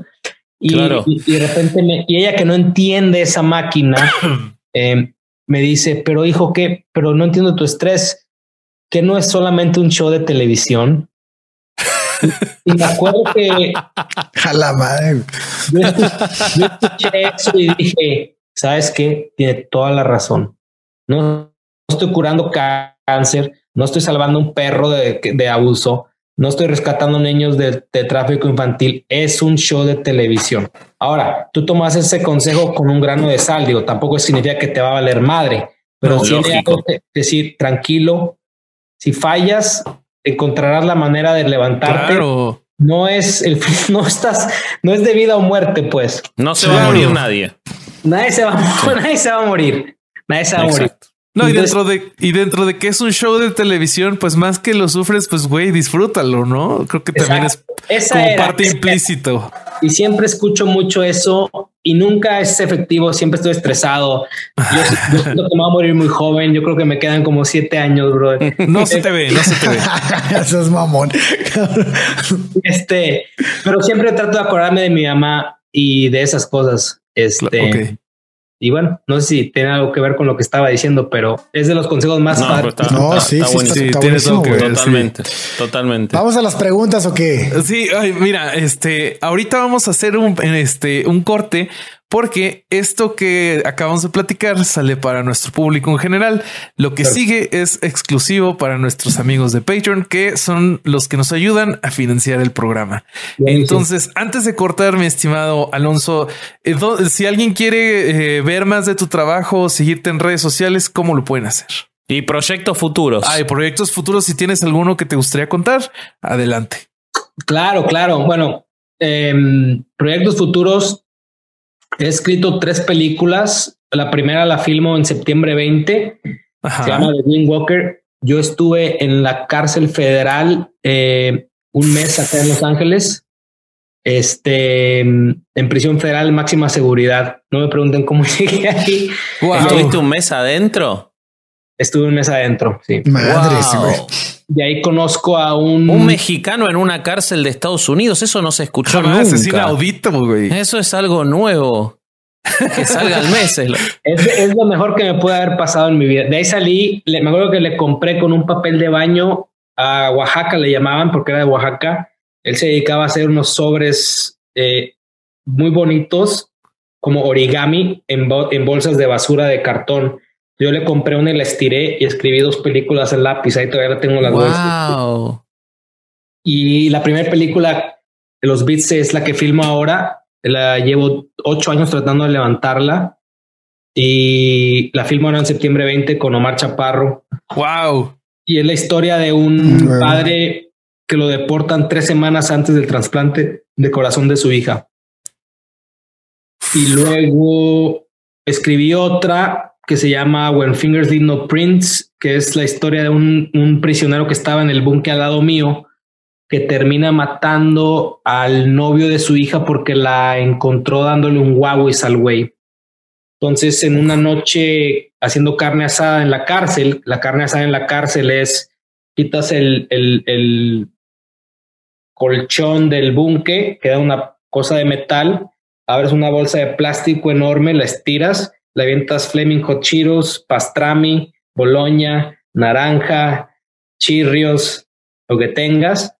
Y, Claro. y, y de repente, me- y ella que no entiende esa máquina, eh, me dice, pero hijo, ¿qué? Pero no entiendo tu estrés, que no es solamente un show de televisión. Y, y me acuerdo que A la madre. yo escuché, yo escuché eso y dije, ¿sabes qué? Tiene toda la razón. No estoy curando cá- cáncer, no estoy salvando un perro de, de abuso, no estoy rescatando niños de, de tráfico infantil, es un show de televisión. Ahora, tú tomas ese consejo con un grano de sal, digo, tampoco significa que te va a valer madre, pero No, sí que decir, tranquilo, si fallas, encontrarás la manera de levantarte. Claro. No es el no estás, no es de vida o muerte, pues. No se va a morir nadie. Nadie se va, a- nadie se va a morir. Nadie se va a morir. No, y dentro de, y dentro de que es un show de televisión, pues más que lo sufres, pues güey, disfrútalo, ¿no? Creo que también es. Esa como era, parte implícito. Y siempre escucho mucho eso y nunca es efectivo. Siempre estoy estresado. Yo, yo siento que me voy a morir muy joven. Yo creo que me quedan como siete años, bro. No se te ve, no se te ve. Eso es mamón. Este, pero siempre trato de acordarme de mi mamá y de esas cosas. Este, Ok. Y bueno, no sé si tiene algo que ver con lo que estaba diciendo, pero es de los consejos más No, padres. está, No, está- sí, está sí, buenísimo. Sí, está buenísimo, que ver. Totalmente, totalmente. Vamos a las preguntas o qué? Sí, ay, mira, este, ahorita vamos a hacer un, este, un corte porque esto que acabamos de platicar sale para nuestro público en general. Lo que Claro. sigue es exclusivo para nuestros amigos de Patreon, que son los que nos ayudan a financiar el programa. Entonces, antes de cortar, mi estimado Alonso, eh, do- si alguien quiere eh, ver más de tu trabajo, seguirte en redes sociales, ¿cómo lo pueden hacer? Y proyectos futuros. Hay proyectos futuros. Si tienes alguno que te gustaría contar, adelante. Claro, claro. Bueno, em, proyectos futuros. He escrito tres películas. La primera la filmo en septiembre 20. Ajá. Se llama The Wind Walker. Yo estuve en la cárcel federal eh, un mes acá en Los Ángeles. Este en prisión federal máxima seguridad. No me pregunten cómo llegué ahí. Wow. ¿Estuviste un mes adentro? Estuve un mes adentro. Sí. Madres, Wow. De ahí conozco a un, Un mexicano en una cárcel de Estados Unidos, eso no se escuchó Jamás, es nunca. inaudito, güey. Eso es algo nuevo. Que salga al mes. es lo- Es, es lo mejor que me puede haber pasado en mi vida. De ahí salí, le- me acuerdo que le compré con un papel de baño a Oaxaca, le llamaban porque era de Oaxaca. Él se dedicaba a hacer unos sobres eh, muy bonitos, como origami, en, bo- en bolsas de basura de cartón. Yo le compré una y la estiré y escribí dos películas en lápiz. Ahí todavía tengo las. Wow. Y la primera película los Beats es la que filmo ahora. La llevo ocho años tratando de levantarla y la filmo ahora en septiembre 20 con Omar Chaparro. Wow. Y es la historia de un padre que lo deportan tres semanas antes del trasplante de corazón de su hija. Y luego escribí otra que se llama When Fingers Leave No Prints, que es la historia de un, un prisionero que estaba en el búnker al lado mío, que termina matando al novio de su hija porque la encontró dándole un Huawei al güey. Entonces, en una noche haciendo carne asada en la cárcel, la carne asada en la cárcel es quitas el, el, el colchón del búnker, queda una cosa de metal, abres una bolsa de plástico enorme, la estiras, le avientas Fleming Hot Cheetos, pastrami, boloña, naranja, chirrios, lo que tengas.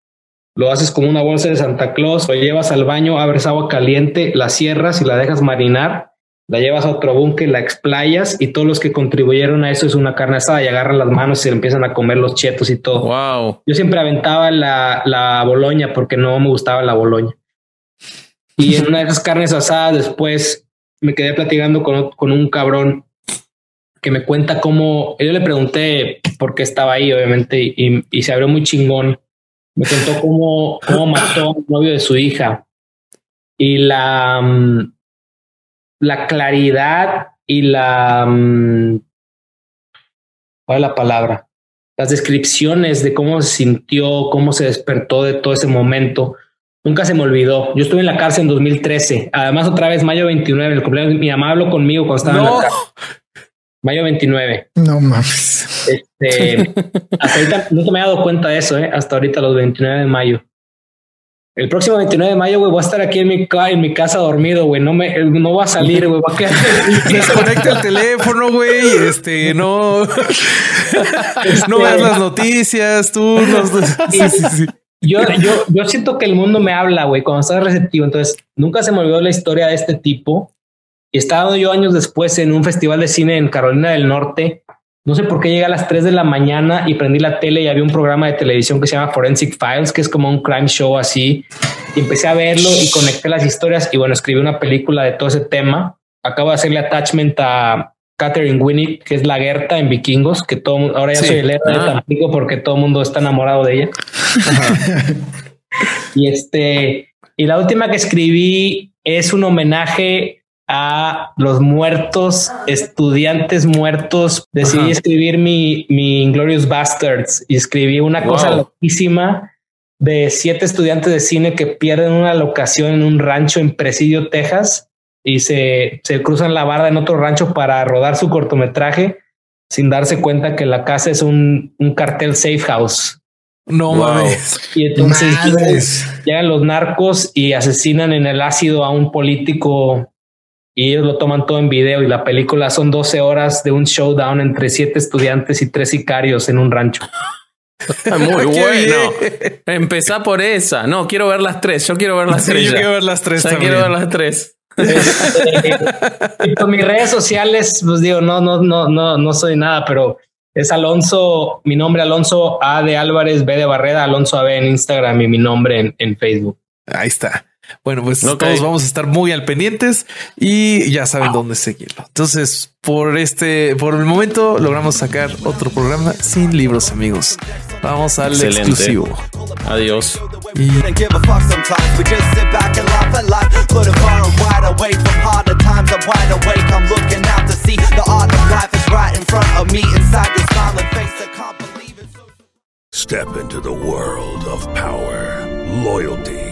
Lo haces como una bolsa de Santa Claus, lo llevas al baño, abres agua caliente, la cierras y la dejas marinar la llevas a otro búnker, la explayas y todos los que contribuyeron a eso es una carne asada y agarran las manos y se empiezan a comer los chetos y todo. Wow. Yo siempre aventaba la, la boloña porque no me gustaba la boloña. Y en una de esas carnes asadas después me quedé platicando con, con un cabrón que me cuenta cómo yo le pregunté por qué estaba ahí, obviamente, y, se abrió muy chingón. Me contó cómo, cómo mató al novio de su hija y la, mm, la claridad y la mm, ¿cuál es la palabra? Las descripciones de cómo se sintió, cómo se despertó de todo ese momento. Nunca se me olvidó. Yo estuve en la cárcel en 2013. Además, otra vez, mayo 29, el cumpleaños. Mi mamá habló conmigo cuando estaba en la cárcel. Mayo 29. No mames. Este, hasta ahorita no me he dado cuenta de eso, ¿eh? hasta ahorita los 29 de mayo. El próximo 29 de mayo, güey, voy a estar aquí en mi, ca- en mi casa dormido, güey. No me, no voy a salir, güey. Voy a quedar- Desconecta el teléfono, güey. Este, no. No veas las noticias, tú. no- sí, sí, sí. Yo, yo, yo siento que el mundo me habla, güey, cuando estás receptivo. Entonces, nunca se me olvidó la historia de este tipo. Y estaba yo años después en un festival de cine en Carolina del Norte. No sé por qué llegué a las 3 de la mañana y prendí la tele y había un programa de televisión que se llama Forensic Files, que es como un crime show así. Y empecé a verlo y conecté las historias y bueno, escribí una película de todo ese tema. Acabo de hacerle attachment a Catherine Winnick, que es la Gerta en Vikingos, que todo ahora ya Sí. soy el héroe de Ah. Tampico porque todo el mundo está enamorado de ella. Y este, y la última que escribí es un homenaje a los muertos, estudiantes muertos. Decidí Ajá. escribir mi, mi Inglorious Bastards y escribí una cosa loquísima de siete estudiantes de cine que pierden una locación en un rancho en Presidio, Texas, y se, se cruzan la barda en otro rancho para rodar su cortometraje sin darse cuenta que la casa es un, un cartel safe house. No Wow. mames. Y entonces llegan, los narcos y asesinan en el ácido a un político y ellos lo toman todo en video y la película son 12 horas de un showdown entre siete estudiantes y tres sicarios en un rancho. Muy bueno. Empezá por esa. No, quiero ver las tres. Yo quiero ver las Sí, tres. yo ya. quiero ver las tres Ya quiero ver las tres. Este, y por mis redes sociales, pues digo, no, no, no, no, no soy nada, pero es Alonso, mi nombre Alonso A de Álvarez, B de Barreda, Alonso AB en Instagram y mi nombre en, en Facebook. Ahí está. Bueno, pues todos vamos a estar muy al pendientes y ya saben dónde seguirlo. Entonces, por este, por el momento logramos sacar otro programa sin libros, amigos. Vamos al Excelente. exclusivo. Adiós. Y Step into the world of power, loyalty,